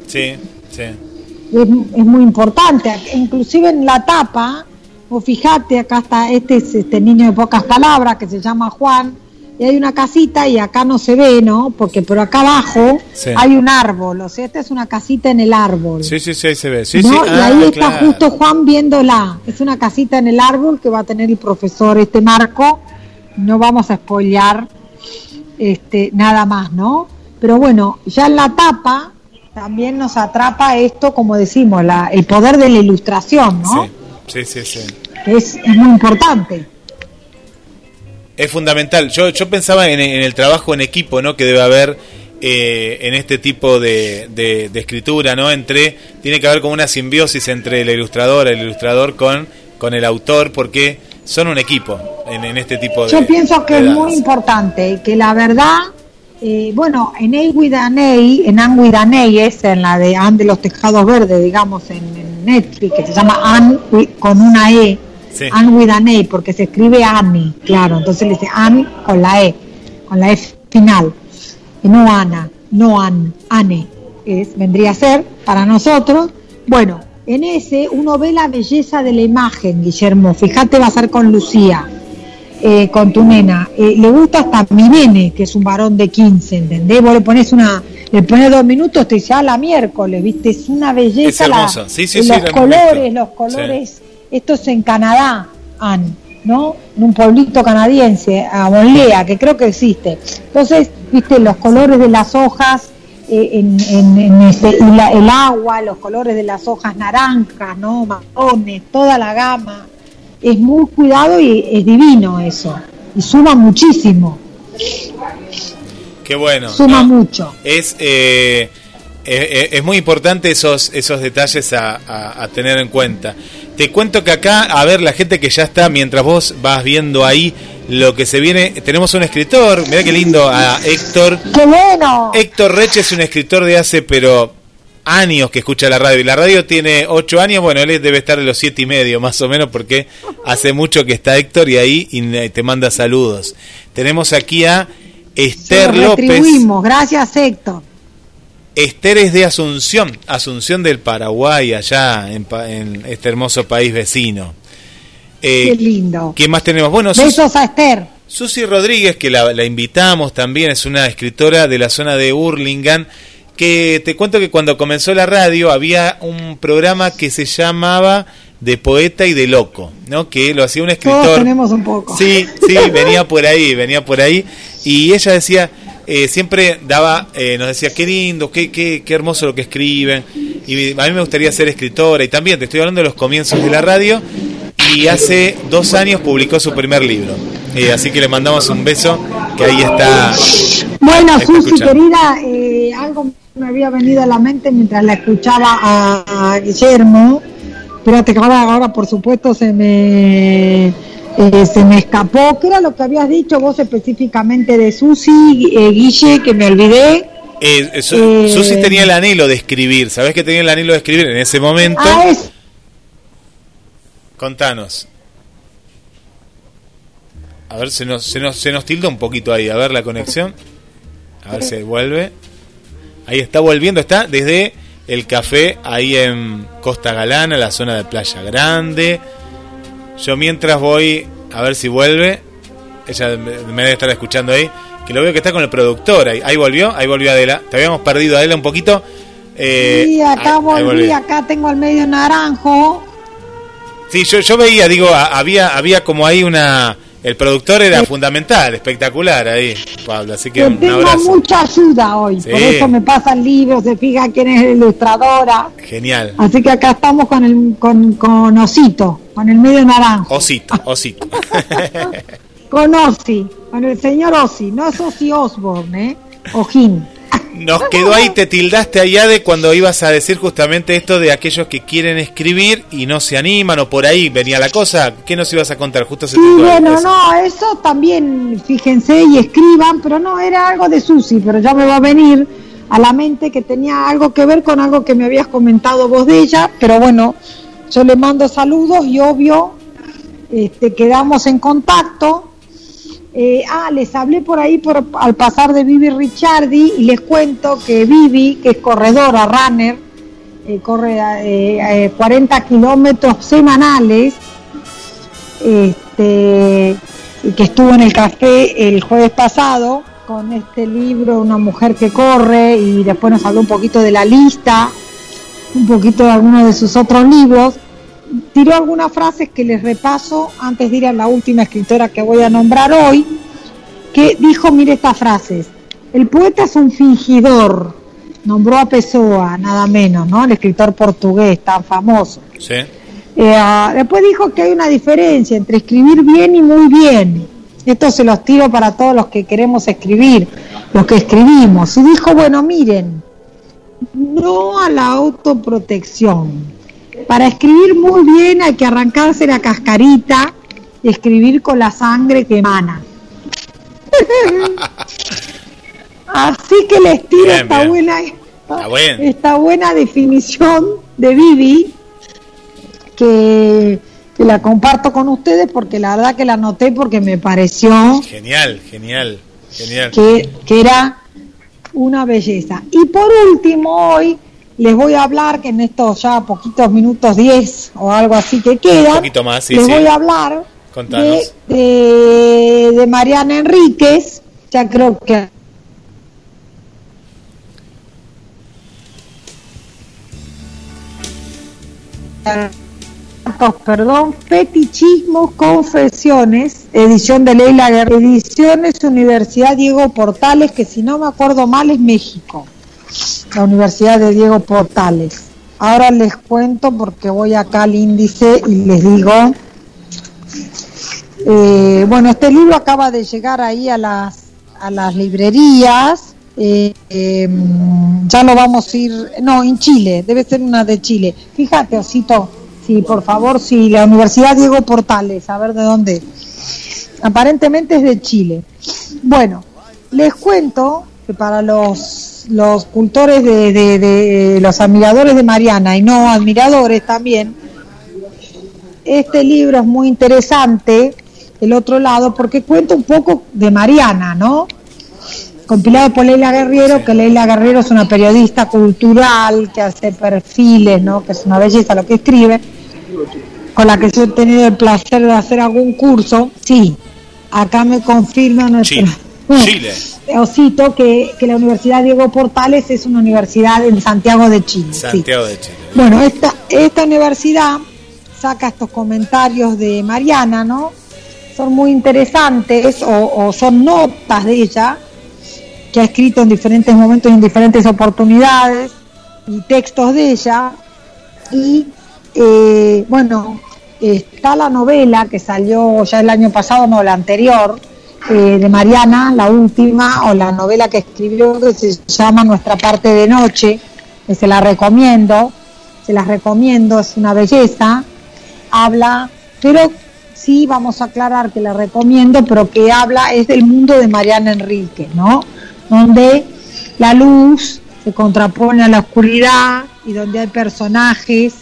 sí, sí. es, es muy importante. Inclusive en la tapa, o fíjate, acá está este, es este niño de pocas palabras que se llama Juan, y hay una casita y acá no se ve, ¿no? Porque pero acá abajo Sí. hay un árbol, o sea, esta es una casita en el árbol. Sí, sí, sí, ahí se ve. Sí, ¿no? sí. y Ah, ahí está claro. justo Juan viéndola. Es una casita en el árbol que va a tener el profesor este Marco. No vamos a spoilear este, nada más, ¿no? Pero bueno, ya en la tapa también nos atrapa esto, como decimos, la, el poder de la ilustración, ¿no? Sí, sí, sí. sí. Que es, es muy importante. Es fundamental. Yo, yo pensaba en, en el trabajo en equipo, ¿no? Que debe haber eh, en este tipo de, de- de escritura, ¿no? Entre tiene que haber como una simbiosis entre el ilustrador, el ilustrador con con el autor, porque son un equipo en, en este tipo de. Yo pienso que es muy importante que la verdad, eh, bueno, en Anguidaney, en Anguidaney es en la de Anne de los Tejados Verdes, digamos, en, en Netflix, que se llama Anne con una E, Sí. Anne Anguidaney, porque se escribe Annie, claro, entonces le dice Anne con la E, con la E final, y no Ana, no Anne, Anne, es, vendría a ser para nosotros, bueno, en ese uno ve la belleza de la imagen, Guillermo, fíjate va a ser con Lucía, eh, con tu nena. Eh, le gusta hasta mi nene, que es un varón de 15, ¿entendés? Vos le pones una, le pones dos minutos, te dice, a la miércoles, ¿viste? Es una belleza. Es la- hermoso. Sí, sí, sí, los colores, los colores. Esto es en Canadá, Ann, ¿no? En un pueblito canadiense, a Monlea, que creo que existe. Entonces, ¿viste? Los colores de las hojas. eh, en, en- en este, la- el agua, los colores de las hojas naranjas, ¿no? marrones, toda la gama es muy cuidado y es divino eso. Y suma muchísimo, Qué bueno. suma ¿no? mucho. es eh, eh, eh, es muy importante esos esos detalles a, a- a tener en cuenta. Te cuento que acá, a ver, la gente que ya está, mientras vos vas viendo ahí lo que se viene, tenemos un escritor, mira qué lindo, a Héctor. ¡Qué bueno! Héctor Reche es un escritor de hace, pero años que escucha la radio. Y la radio tiene ocho años, bueno, él debe estar de los siete y medio, más o menos, porque hace mucho que está Héctor y ahí y te manda saludos. Tenemos aquí a Esther López. gracias Héctor. Esther es de Asunción, Asunción del Paraguay, allá en, este hermoso país vecino. Eh, Qué lindo. ¿Quién más tenemos? Bueno, Sus- Besos a Esther. Susi Rodríguez, que la, la invitamos también, es una escritora de la zona de Hurlingham, que te cuento que cuando comenzó la radio había un programa que se llamaba De Poeta y de Loco, ¿no? Que lo hacía un Todos escritor. tenemos un poco. Sí, sí, venía por ahí, venía por ahí. Y ella decía, eh, siempre daba, eh, nos decía, qué lindo, qué, qué, qué hermoso lo que escriben. Y a mí me gustaría ser escritora. Y también te estoy hablando de los comienzos de la radio. Y hace dos años publicó su primer libro. Eh, así que le mandamos un beso, que ahí está. Bueno, está Susi, querida, algo me había venido a la mente mientras la escuchaba a, a Guillermo. Espérate que ahora, ahora por supuesto se me eh, se me escapó. ¿Qué era lo que habías dicho vos específicamente de Susi, eh, Guille, que me olvidé? Eh, Su- Eh. Susi tenía el anhelo de escribir. ¿Sabés que tenía el anhelo de escribir en ese momento? Ah, es Contanos. A ver, se nos, se, nos, se nos tilda un poquito ahí. A ver la conexión. A ver si vuelve. Ahí está volviendo. Está desde el café ahí en Costa Galana, la zona de Playa Grande. Yo mientras voy a ver si vuelve. Ella me debe estar escuchando ahí. Que lo veo que está con el productor. Ahí, ahí volvió. Ahí volvió Adela. Te habíamos perdido a Adela un poquito. Eh, sí, acá ahí- volví, acá tengo el medio naranjo. Sí, yo, yo veía, digo, había, había como ahí una... El productor era fundamental, espectacular ahí, Pablo. Así que Yo un tengo abrazo. mucha ayuda hoy, Sí. por eso me pasan libros, se fija quién es la ilustradora. Genial. Así que acá estamos con el con, con Osito, con el medio naranjo, Osito, osito. con Osi, con el señor Osi, no es Osi Osborne, ¿eh? Ojín. Nos quedó ahí, te tildaste allá de cuando ibas a decir justamente esto de aquellos que quieren escribir y no se animan, o por ahí venía la cosa. ¿Qué nos ibas a contar? Justo se Sí, bueno, no, eso también, fíjense y escriban, pero no, era algo de Susi, pero ya me va a venir a la mente que tenía algo que ver con algo que me habías comentado vos de ella, pero bueno, yo le mando saludos y obvio, este, quedamos en contacto. Eh, ah, les hablé por ahí por, al pasar de Vivi Ricciardi y les cuento que Vivi, que es corredora, runner, eh, corre eh, eh, 40 kilómetros semanales, este, que estuvo en el café el jueves pasado con este libro Una mujer que corre y después nos habló un poquito de la lista, un poquito de algunos de sus otros libros. Tiró algunas frases que les repaso antes de ir a la última escritora que voy a nombrar hoy, que dijo, mire estas frases, el poeta es un fingidor, nombró a Pessoa, nada menos, ¿no? El escritor portugués tan famoso. Sí. Eh, ah, después dijo que hay una diferencia entre escribir bien y muy bien. Esto se los tiro para todos los que queremos escribir, los que escribimos. Y dijo, bueno, miren, no a la autoprotección. Para escribir muy bien hay que arrancarse la cascarita y escribir con la sangre que emana. Así que les tiro Bien, esta bien. buena esta buena definición de Vivi que, que la comparto con ustedes porque la verdad que la anoté porque me pareció Genial, genial, genial. que, que era una belleza. Y por último, hoy les voy a hablar, que en estos ya poquitos minutos, 10 o algo así que quedan, Un poquito más, sí, les sí. voy a hablar de, de, de Mariana Enríquez, ya creo que perdón, Fetichismos, Confesiones, edición de Leila Guerrero, ediciones Universidad Diego Portales, que si no me acuerdo mal es México, la Universidad de Diego Portales. Ahora les cuento porque voy acá al índice y les digo, eh, bueno, este libro acaba de llegar ahí a las, a las librerías. eh, eh, ya lo vamos a ir, no, en Chile, debe ser una de Chile. Fíjate, Osito, sí, por favor, sí, la Universidad Diego Portales, a ver de dónde. Aparentemente es de Chile. Bueno, les cuento que para los, los cultores de, de- de- los admiradores de Mariana y no admiradores también, este libro es muy interesante, el otro lado, porque cuenta un poco de Mariana, ¿no? Compilado por Leila Guerrero, que Leila Guerrero es una periodista cultural que hace perfiles, ¿no? Que es una belleza lo que escribe, con la que yo he tenido el placer de hacer algún curso. Sí, acá me confirma Chile. Chile. Osito, que, que la Universidad Diego Portales es una universidad en Santiago de Chile. sí. Santiago de Chile. Bueno, esta, esta universidad saca estos comentarios de Mariana, ¿no? Son muy interesantes o, o son notas de ella que ha escrito en diferentes momentos y en diferentes oportunidades y textos de ella. Y eh, bueno, está la novela que salió ya el año pasado, no, la anterior, eh, de Mariana, la última, o la novela que escribió que se llama Nuestra parte de noche, que se la recomiendo, se las recomiendo, es una belleza, habla, pero sí vamos a aclarar que la recomiendo, pero que habla es del mundo de Mariana Enrique, ¿no? Donde la luz se contrapone a la oscuridad y donde hay personajes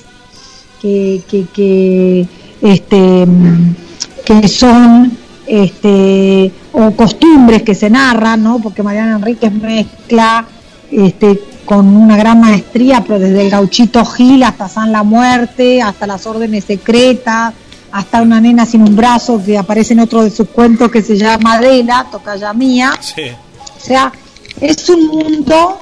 que, que, este, que son este, o costumbres que se narran, ¿no? porque Mariana Enríquez mezcla este, con una gran maestría, pero desde el gauchito Gil hasta San la Muerte, hasta las órdenes secretas, hasta una nena sin un brazo que aparece en otro de sus cuentos que se llama Adela, tocaya mía. Sí. O sea, es un mundo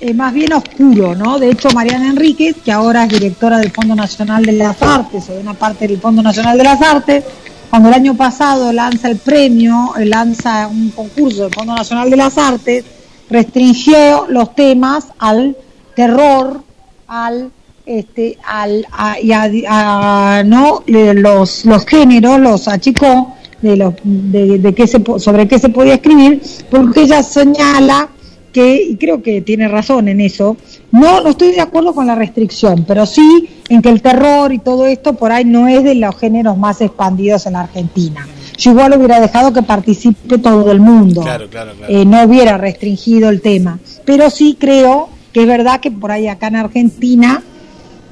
eh, más bien oscuro, ¿no? De hecho, Mariana Enríquez, que ahora es directora del Fondo Nacional de las Artes, o de una parte del Fondo Nacional de las Artes, cuando el año pasado lanza el premio, eh, lanza un concurso del Fondo Nacional de las Artes, restringió los temas al terror, al este, al, a, y a, no los, los géneros, los achicó de, los, de, de qué se, sobre qué se podía escribir, porque ella señala que, y creo que tiene razón en eso, no, no estoy de acuerdo con la restricción, pero sí en que el terror y todo esto por ahí no es de los géneros más expandidos en la Argentina. Yo igual hubiera dejado que participe todo el mundo, Claro, claro, claro. Eh, no hubiera restringido el tema, pero sí creo que es verdad que por ahí acá en Argentina,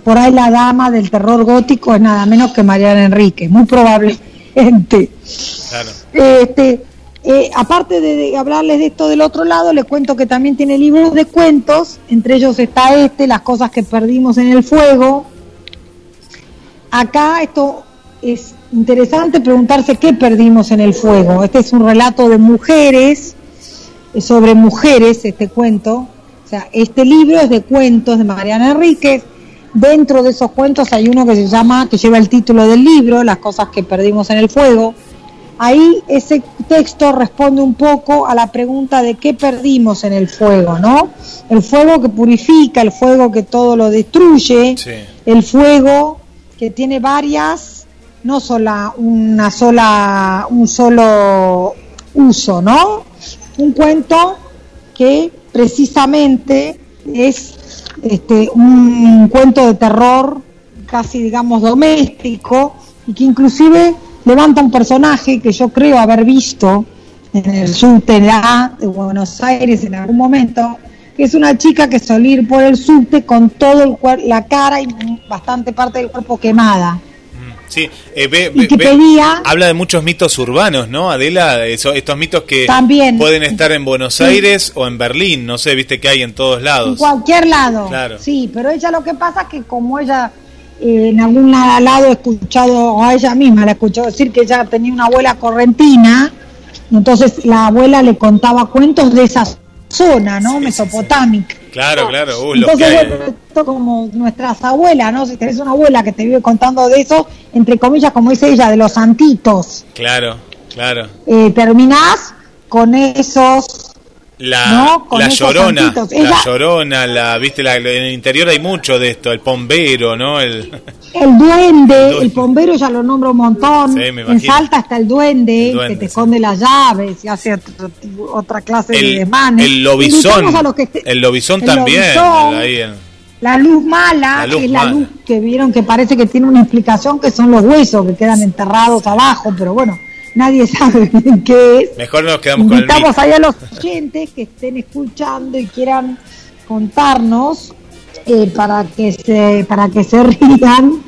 por ahí la dama del terror gótico es nada menos que Mariana Enrique, muy probablemente. Claro. Este, eh, aparte de, de hablarles de esto del otro lado, les cuento que también tiene libros de cuentos, entre ellos está este, Las cosas que perdimos en el fuego. Acá esto es interesante preguntarse qué perdimos en el fuego. Este es un relato de mujeres, eh, sobre mujeres, este cuento. O sea, este libro es de cuentos de Mariana Enríquez. Dentro de esos cuentos hay uno que se llama, que lleva el título del libro, Las cosas que perdimos en el fuego. Ahí ese texto responde un poco a la pregunta de qué perdimos en el fuego, ¿no? El fuego que purifica, el fuego que todo lo destruye, Sí. el fuego tiene varias, no sola una sola, un solo uso, ¿no? Un cuento que precisamente es este, un cuento de terror casi digamos doméstico y que inclusive levanta un personaje que yo creo haber visto en el subte de Buenos Aires en algún momento, que es una chica que ir por el subte con todo el cuer- la cara y bastante parte del cuerpo quemada. Sí, eh, ve- Y que ve- pedía- habla de muchos mitos urbanos, ¿no, Adela? Eso- estos mitos que También. pueden estar en Buenos Sí. Aires o en Berlín, no sé, viste que hay en todos En lados. cualquier lado. Claro. Sí, pero ella lo que pasa es que como ella eh, en algún lado he escuchado, o a ella misma la he escuchado decir que ella tenía una abuela correntina, entonces la abuela le contaba cuentos de esa zona, ¿no? Sí, sí, Mesopotámica. Claro, claro, uh, lo que Entonces, hay. bueno, esto como nuestras abuelas, ¿no? Si tenés una abuela que te vive contando de eso, entre comillas, como dice ella, de los santitos, Claro, claro. eh, terminás con esos La, No, la llorona, la llorona, la, viste, la, en el interior hay mucho de esto, el pombero, ¿no? El, El duende, duende. el bombero ya lo nombro un montón. Sí, en. Salta está el duende, El duende, que te sí. esconde las llaves y hace otro- otra clase de desmanes. el lobizón, que el lobizón también, lobizón, ahí en- La luz mala, La luz que es la mala. luz que vieron que parece que tiene una explicación que son los huesos que quedan enterrados abajo, pero bueno, nadie sabe bien qué es. mejor nos quedamos con el Invitamos mito. ahí a los oyentes que estén escuchando y quieran contarnos eh, para que se para que se rían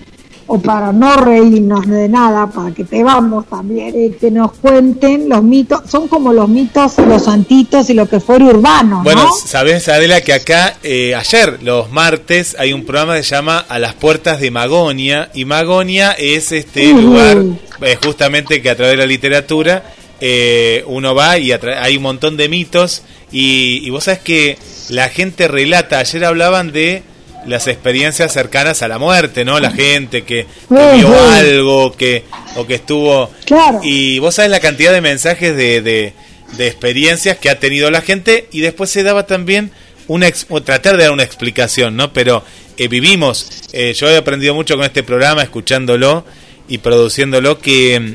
o para no reírnos de nada, para que te vamos también, eh, que nos cuenten los mitos, son como los mitos, los santitos y lo que fuera urbano, Bueno, ¿no? sabes Adela que acá eh, ayer, los martes, hay un programa que se llama A las puertas de Magonia y Magonia es este lugar eh, justamente que a través de la literatura eh, uno va y hay un montón de mitos. Y, y vos sabes que la gente relata, ayer hablaban de las experiencias cercanas a la muerte, ¿no? La gente que, que vio algo, que o que estuvo Claro. y vos sabés la cantidad de mensajes de, de, de experiencias que ha tenido la gente y después se daba también una ex- o tratar de dar una explicación, ¿no? Pero eh, vivimos, eh, yo he aprendido mucho con este programa, escuchándolo y produciéndolo, que,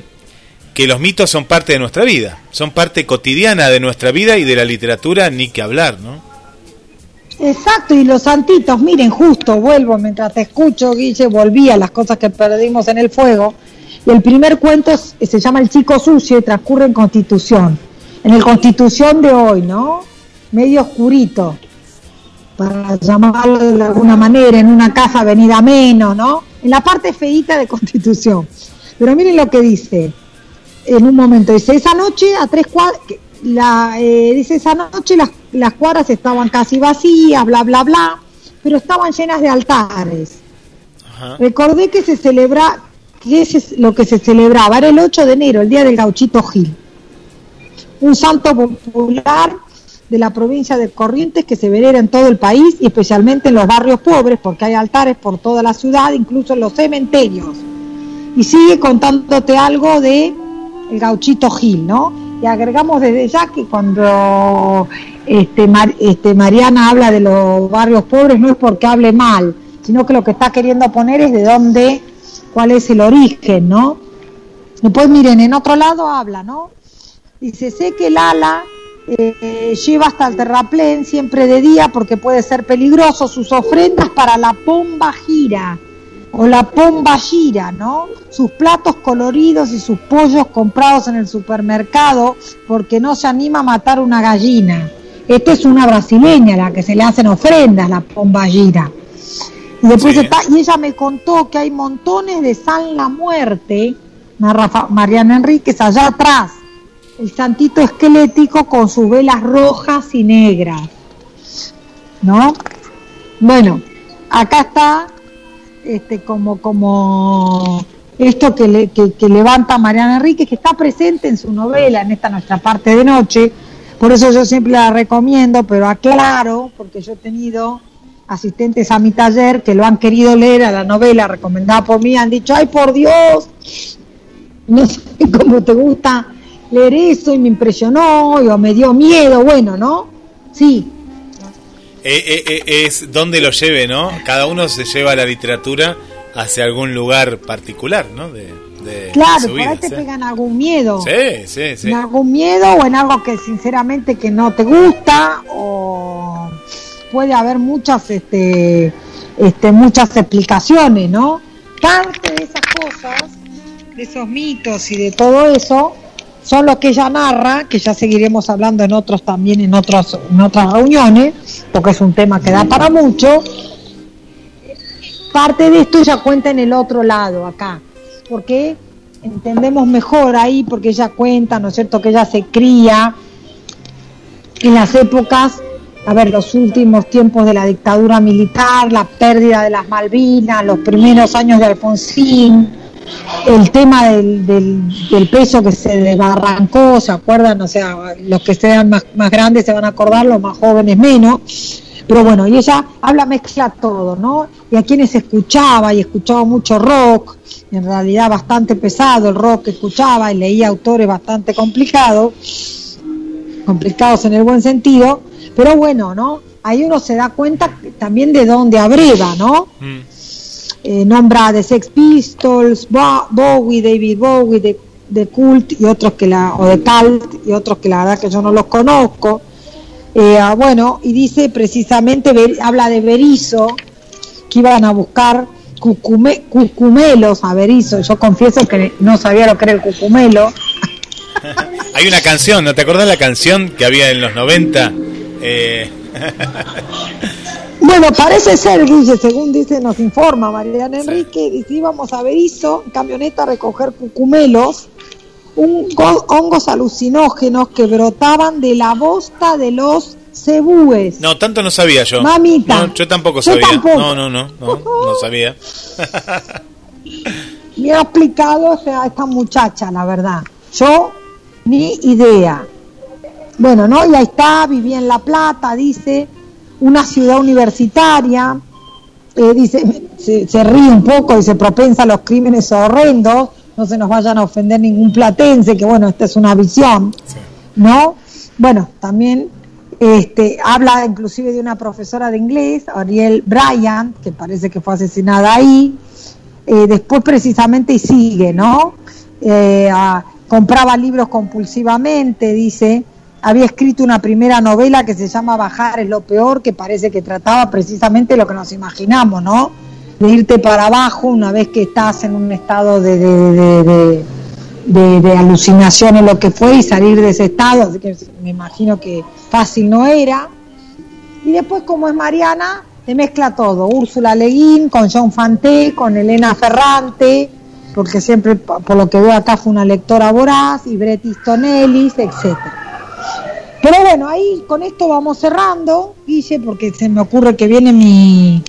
que los mitos son parte de nuestra vida, son parte cotidiana de nuestra vida y de la literatura, ni que hablar, ¿no? Exacto, y los santitos, miren, justo vuelvo mientras te escucho, Guille, volví a las cosas que perdimos en el fuego. Y el primer cuento se llama El Chico Sucio y transcurre en Constitución. En el Constitución de hoy, ¿no? Medio oscurito, para llamarlo de alguna manera, en una casa venida menos, ¿no? En la parte feíta de Constitución. Pero miren lo que dice en un momento. Dice, esa noche a tres cuadras, la, eh, dice, esa noche las, las cuadras estaban casi vacías, bla, bla, bla, pero estaban llenas de altares. Ajá. Recordé que se celebra, que es lo que se celebraba, era el 8 de enero, el día del gauchito Gil. Un santo popular de la provincia de Corrientes que se venera en todo el país y especialmente en los barrios pobres, porque hay altares por toda la ciudad, incluso en los cementerios. Y sigue contándote algo de el gauchito Gil, ¿no? Y agregamos desde ya que cuando este, este, Mariana habla de los barrios pobres no es porque hable mal, sino que lo que está queriendo poner es de dónde, cuál es el origen, ¿no? Después miren, en otro lado habla, ¿no? Dice, sé que el ala eh, lleva hasta el terraplén siempre de día porque puede ser peligroso sus ofrendas para la pomba gira o la pomba gira, ¿no? Sus platos coloridos y sus pollos comprados en el supermercado porque no se anima a matar una gallina. Esta es una brasileña, la que se le hacen ofrendas, la pomba gira. Y después está, y ella me contó que hay montones de San la Muerte, Mariana Enríquez, allá atrás, el santito esquelético con sus velas rojas y negras. ¿No? Bueno, acá está este como como esto que, le, que, levanta Mariana Enríquez, que está presente en su novela, en esta nuestra parte de noche. Por eso yo siempre la recomiendo, pero aclaro, porque yo he tenido asistentes a mi taller que lo han querido leer a la novela recomendada por mí, han dicho, ay por Dios, no sé cómo te gusta leer eso y me impresionó o me dio miedo, bueno, ¿no? Sí. Eh, eh, eh, es donde lo lleve, ¿no? Cada uno se lleva la literatura hacia algún lugar particular, ¿no? De, claro, por ahí te pegan algún miedo. Sí, sí, sí. En algún miedo o en algo que sinceramente que no te gusta o puede haber muchas, este, este, muchas explicaciones, ¿no? Parte de esas cosas, de esos mitos y de todo eso, son los que ella narra, que ya seguiremos hablando en otros también, en, otros, en otras reuniones, porque es un tema que da para mucho. Parte de esto ella cuenta en el otro lado, acá, porque entendemos mejor ahí, porque ella cuenta, ¿no es cierto?, que ella se cría en las épocas, a ver, los últimos tiempos de la dictadura militar, la pérdida de las Malvinas, los primeros años de Alfonsín, el tema del, del, peso que se desbarrancó, ¿se acuerdan? O sea, los que sean más, más grandes se van a acordar, los más jóvenes menos. Pero bueno, y ella habla, mezcla todo, ¿no? Y a quienes escuchaba, y escuchaba mucho rock, en realidad bastante pesado el rock que escuchaba, y leía autores bastante complicados, complicados en el buen sentido, pero bueno, ¿no? Ahí uno se da cuenta también de dónde abreva, ¿no? Mm eh, nombra de Sex Pistols, Bowie, David Bowie, de, de, Cult y otros que la, o de Cult y otros que la verdad que yo no los conozco. Eh, ah, bueno, y dice precisamente, habla de Berizo, que iban a buscar cucumelos a Berizo. Yo confieso que no sabía lo que era el cucumelo. Hay una canción, ¿no te acordás la canción que había en los 90? Eh... Bueno, parece ser, Guille, según dice, nos informa Mariana Enrique, dice, íbamos a Berizo, en camioneta a recoger cucumelos, un, hongos alucinógenos que brotaban de la bosta de los cebúes. No, tanto no sabía yo. Mamita. yo tampoco sabía. No, no, no, no, no sabía. Me ha explicado a esta muchacha, la verdad. Yo, ni idea. Bueno, ¿no? Y ahí está, vivía en La Plata, dice una ciudad universitaria, eh, dice, se, ríe un poco y se propensa a los crímenes horrendos, no se nos vayan a ofender ningún platense, que bueno, esta es una visión, ¿no? Bueno, también este, habla inclusive de una profesora de inglés, Ariel Bryant, que parece que fue asesinada ahí, eh, después precisamente y sigue, ¿no? Eh, compraba libros compulsivamente, dice, había escrito una primera novela que se llama Bajar es lo peor, que parece que trataba precisamente lo que nos imaginamos, ¿no? De irte para abajo una vez que estás en un estado de, de, alucinación en lo que fue y salir de ese estado, así que me imagino que fácil no era. Y después, como es Mariana, te mezcla todo, Úrsula Leguín con John Fanté, con Elena Ferrante, porque siempre, por lo que veo acá, fue una lectora voraz, y Bret Easton Ellis, etcétera. Pero bueno, ahí con esto vamos cerrando, Guille, porque se me ocurre que viene mi,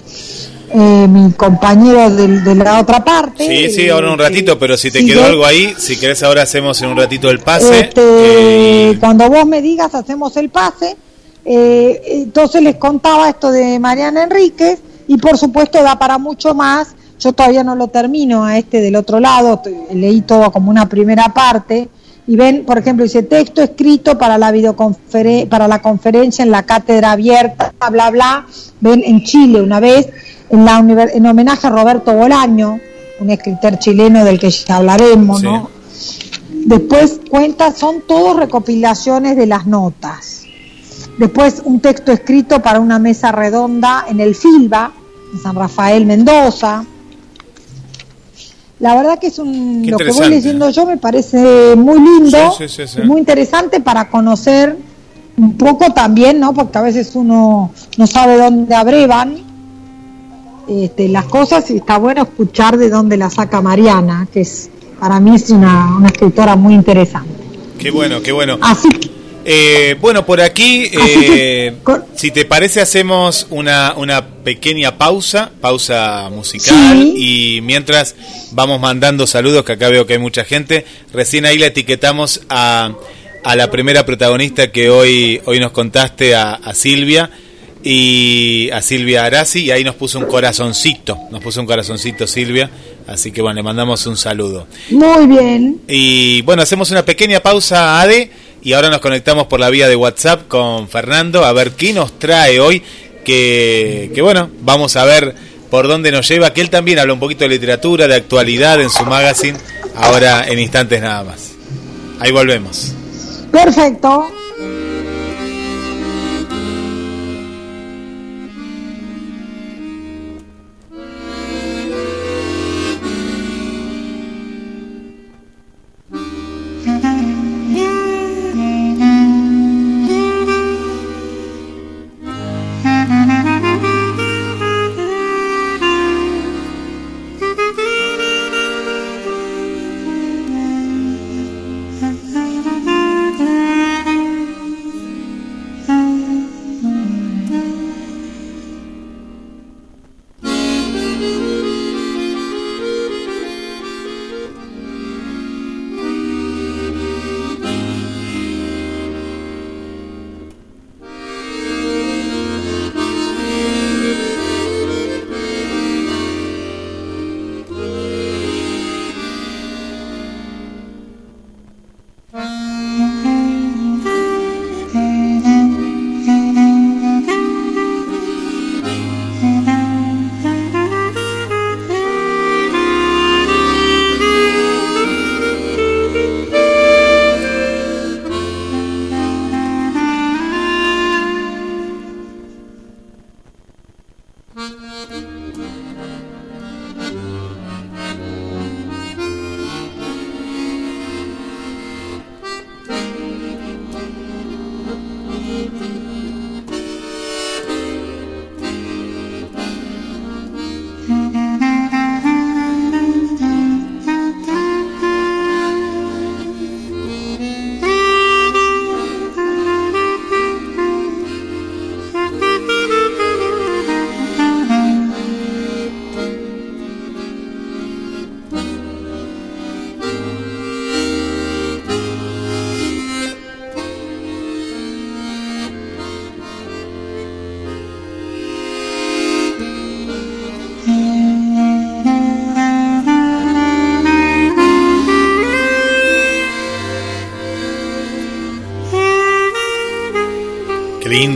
eh, mi compañero de, la otra parte. Sí, sí, ahora un ratito, pero si te quedó algo ahí, si querés ahora hacemos en un ratito el pase. Este, eh, cuando vos me digas hacemos el pase, Eh, entonces les contaba esto de Mariana Enríquez y por supuesto da para mucho más. Yo todavía no lo termino a este del otro lado, leí todo como una primera parte y ven, por ejemplo, dice texto escrito para la videoconferencia, para la conferencia en la cátedra abierta, bla bla, ven en Chile una vez en la en homenaje a Roberto Bolaño, un escritor chileno del que ya hablaremos, ¿no? Después cuenta, son todos recopilaciones de las notas. Después un texto escrito para una mesa redonda en el Filba, en San Rafael Mendoza. La verdad que es un lo que voy leyendo yo me parece muy lindo, muy interesante para conocer un poco también, ¿no? Porque a veces uno no sabe dónde abrevan este, las cosas y está bueno escuchar de dónde la saca Mariana, que es para mí es una, una escritora muy interesante. Qué bueno, qué bueno. Así eh, bueno, por aquí, eh, si te parece, hacemos una, una pequeña pausa, pausa musical, y mientras vamos mandando saludos, que acá veo que hay mucha gente, recién ahí le etiquetamos a, a la primera protagonista que hoy, hoy nos contaste, a, a Silvia, y a Silvia Arasi, y ahí nos puso un corazoncito, nos puso un corazoncito Silvia, así que bueno, le mandamos un saludo. Muy bien. Y bueno, hacemos una pequeña pausa, Ade y ahora nos conectamos por la vía de WhatsApp con Fernando a ver qué nos trae hoy. Que, que bueno, vamos a ver por dónde nos lleva. Que él también habla un poquito de literatura, de actualidad en su magazine. Ahora en instantes nada más. Ahí volvemos. Perfecto.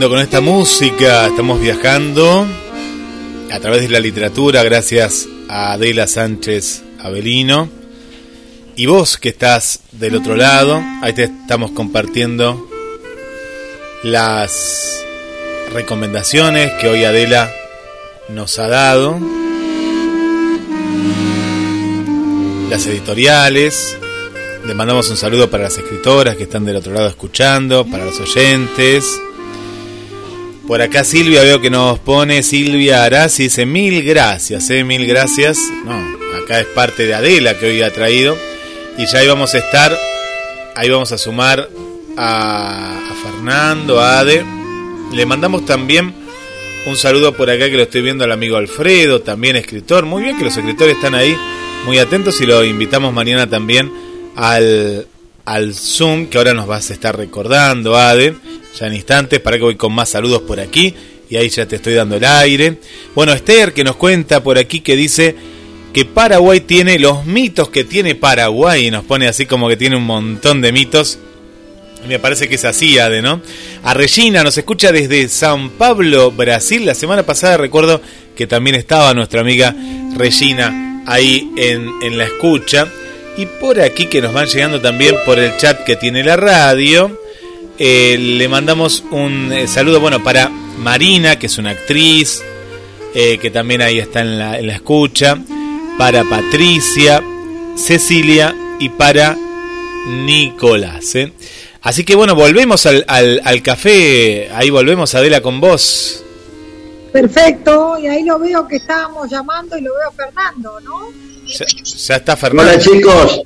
Con esta música. Estamos viajando a través de la literatura gracias a Adela Sánchez Avelino. Y vos que estás del otro lado, ahí te estamos compartiendo las recomendaciones que hoy Adela nos ha dado. Las editoriales. Le mandamos un saludo para las escritoras que están del otro lado escuchando, para los oyentes. Por acá Silvia veo que nos pone Silvia Arasi, dice mil gracias, eh, mil gracias. No, acá es parte de Adela que hoy ha traído. Y ya ahí vamos a estar, ahí vamos a sumar a, Fernando, a Ade. Le mandamos también un saludo por acá que lo estoy viendo al amigo Alfredo, también escritor. Muy bien que los escritores están ahí, muy atentos y lo invitamos mañana también al, al Zoom, que ahora nos vas a estar recordando, Ade, ya en instantes, para que voy con más saludos por aquí, y ahí ya te estoy dando el aire. Bueno, Esther, que nos cuenta por aquí, que dice que Paraguay tiene los mitos que tiene Paraguay, y nos pone así como que tiene un montón de mitos. Me parece que es así, Ade, ¿no? A Regina nos escucha desde San Pablo, Brasil. La semana pasada recuerdo que también estaba nuestra amiga Regina ahí en, en la escucha. Y por aquí que nos van llegando también por el chat que tiene la radio. Eh, le mandamos un eh, saludo, bueno, para Marina, que es una actriz, eh, que también ahí está en la, en la escucha. Para Patricia, Cecilia y para Nicolás. Así que bueno, volvemos al, al, al, café, ahí volvemos Adela con vos. Perfecto, y ahí lo veo que estábamos llamando y lo veo Fernando, ¿no? Ya, ya está Fernando. Hola chicos.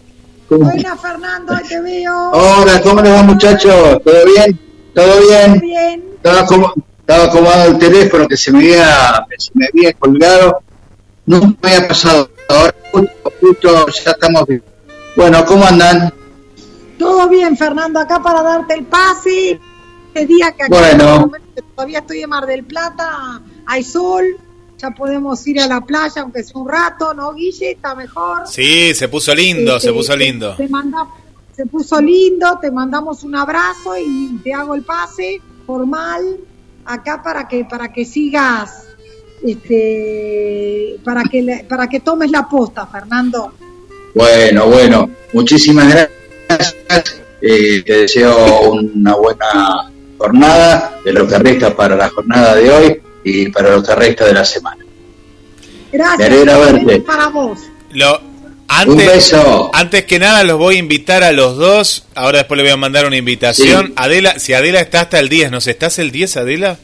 Buenas Fernando, te veo. Hola, ¿cómo les va muchachos? ¿Todo bien? ¿Todo bien? Bien. Estaba, como, estaba acomodado el teléfono que se me había, se me había colgado. No me había pasado. Ahora justo, justo ya estamos bien. Bueno, ¿cómo andan? Todo bien, Fernando, acá para darte el pase. Este día que acá Bueno. todavía estoy en Mar del Plata, hay sol, ya podemos ir a la playa, aunque sea un rato, ¿no, Guille? Está mejor. Sí, se puso lindo, Este, se puso te- lindo. te manda- se puso lindo, te mandamos un abrazo y te hago el pase formal acá para que para que sigas este para que le- para que tomes la posta, Fernando. Bueno, bueno, muchísimas gracias. Eh, te deseo una buena jornada de lo que resta para la jornada de hoy y para lo que resta de la semana. Gracias. Me alegra igualmente verte. Para vos. Lo, Un antes, beso. antes que nada los voy a invitar a los dos. Ahora después le voy a mandar una invitación. Sí. Adela, si Adela está hasta el 10, ¿nos estás el 10, Adela?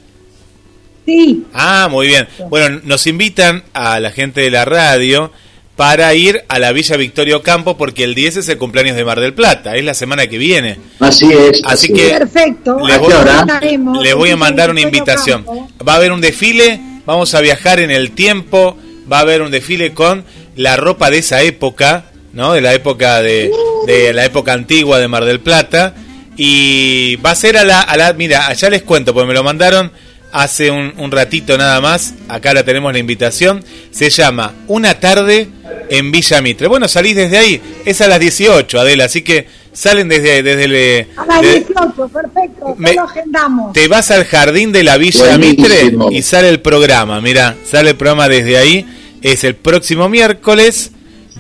Sí, Ah, muy bien. Bueno, nos invitan a la gente de la radio para ir a la Villa Victorio Campo porque el 10 es el cumpleaños de Mar del Plata, es la semana que viene. Así es. Así así que- perfecto. Les ¿A voy? Estaremos. les voy a mandar una invitación. Va a haber un desfile, vamos a viajar en el tiempo, va a haber un desfile con la ropa de esa época, ¿no? De la época de, de la época antigua de Mar del Plata. Y va a ser a la, a la mira, allá les cuento, porque me lo mandaron hace un, un ratito nada más. Acá la tenemos la invitación. Se llama Una tarde en Villa Mitre. Bueno, salís desde ahí. Es a las 18, Adela. Así que salen desde, desde el. A las de- 18, perfecto. Me- lo agendamos. te vas al jardín de la Villa Buenísimo. Mitre y sale el programa. Mira, sale el programa desde ahí. Es el próximo miércoles,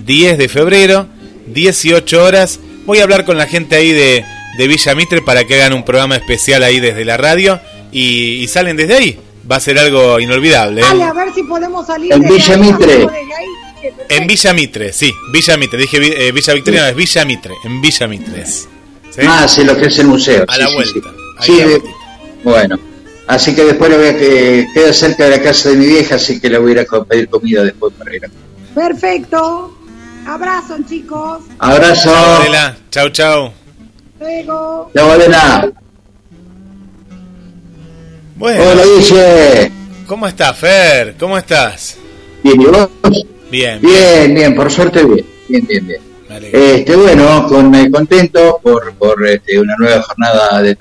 10 de febrero, 18 horas. Voy a hablar con la gente ahí de, de Villa Mitre para que hagan un programa especial ahí desde la radio y, y salen desde ahí. Va a ser algo inolvidable. ¿eh? Dale, a ver si podemos salir En Villa ahí, Mitre. ahí. En Villa Mitre, sí, Villa Mitre. Dije eh, Villa Victoria, no, es Villa Mitre. En Villa Mitre. es. ¿Sí? Ah, sí, lo que es el museo. A sí, la sí, vuelta, sí. ahí la bueno. Así que después le voy a que queda cerca de la casa de mi vieja, así que le voy a ir a pedir comida después para ir a Perfecto. Abrazo, chicos. Abrazo. Chau, Adela. Chau, chau. Luego. Chao, Adela. Bueno, Hola, Guille. ¿cómo estás, Fer? ¿Cómo estás? Bien, ¿y vos? Bien, Bien, bien, por suerte bien. Bien, bien, bien. Este, bueno, con, eh, contento por, por este, una nueva jornada de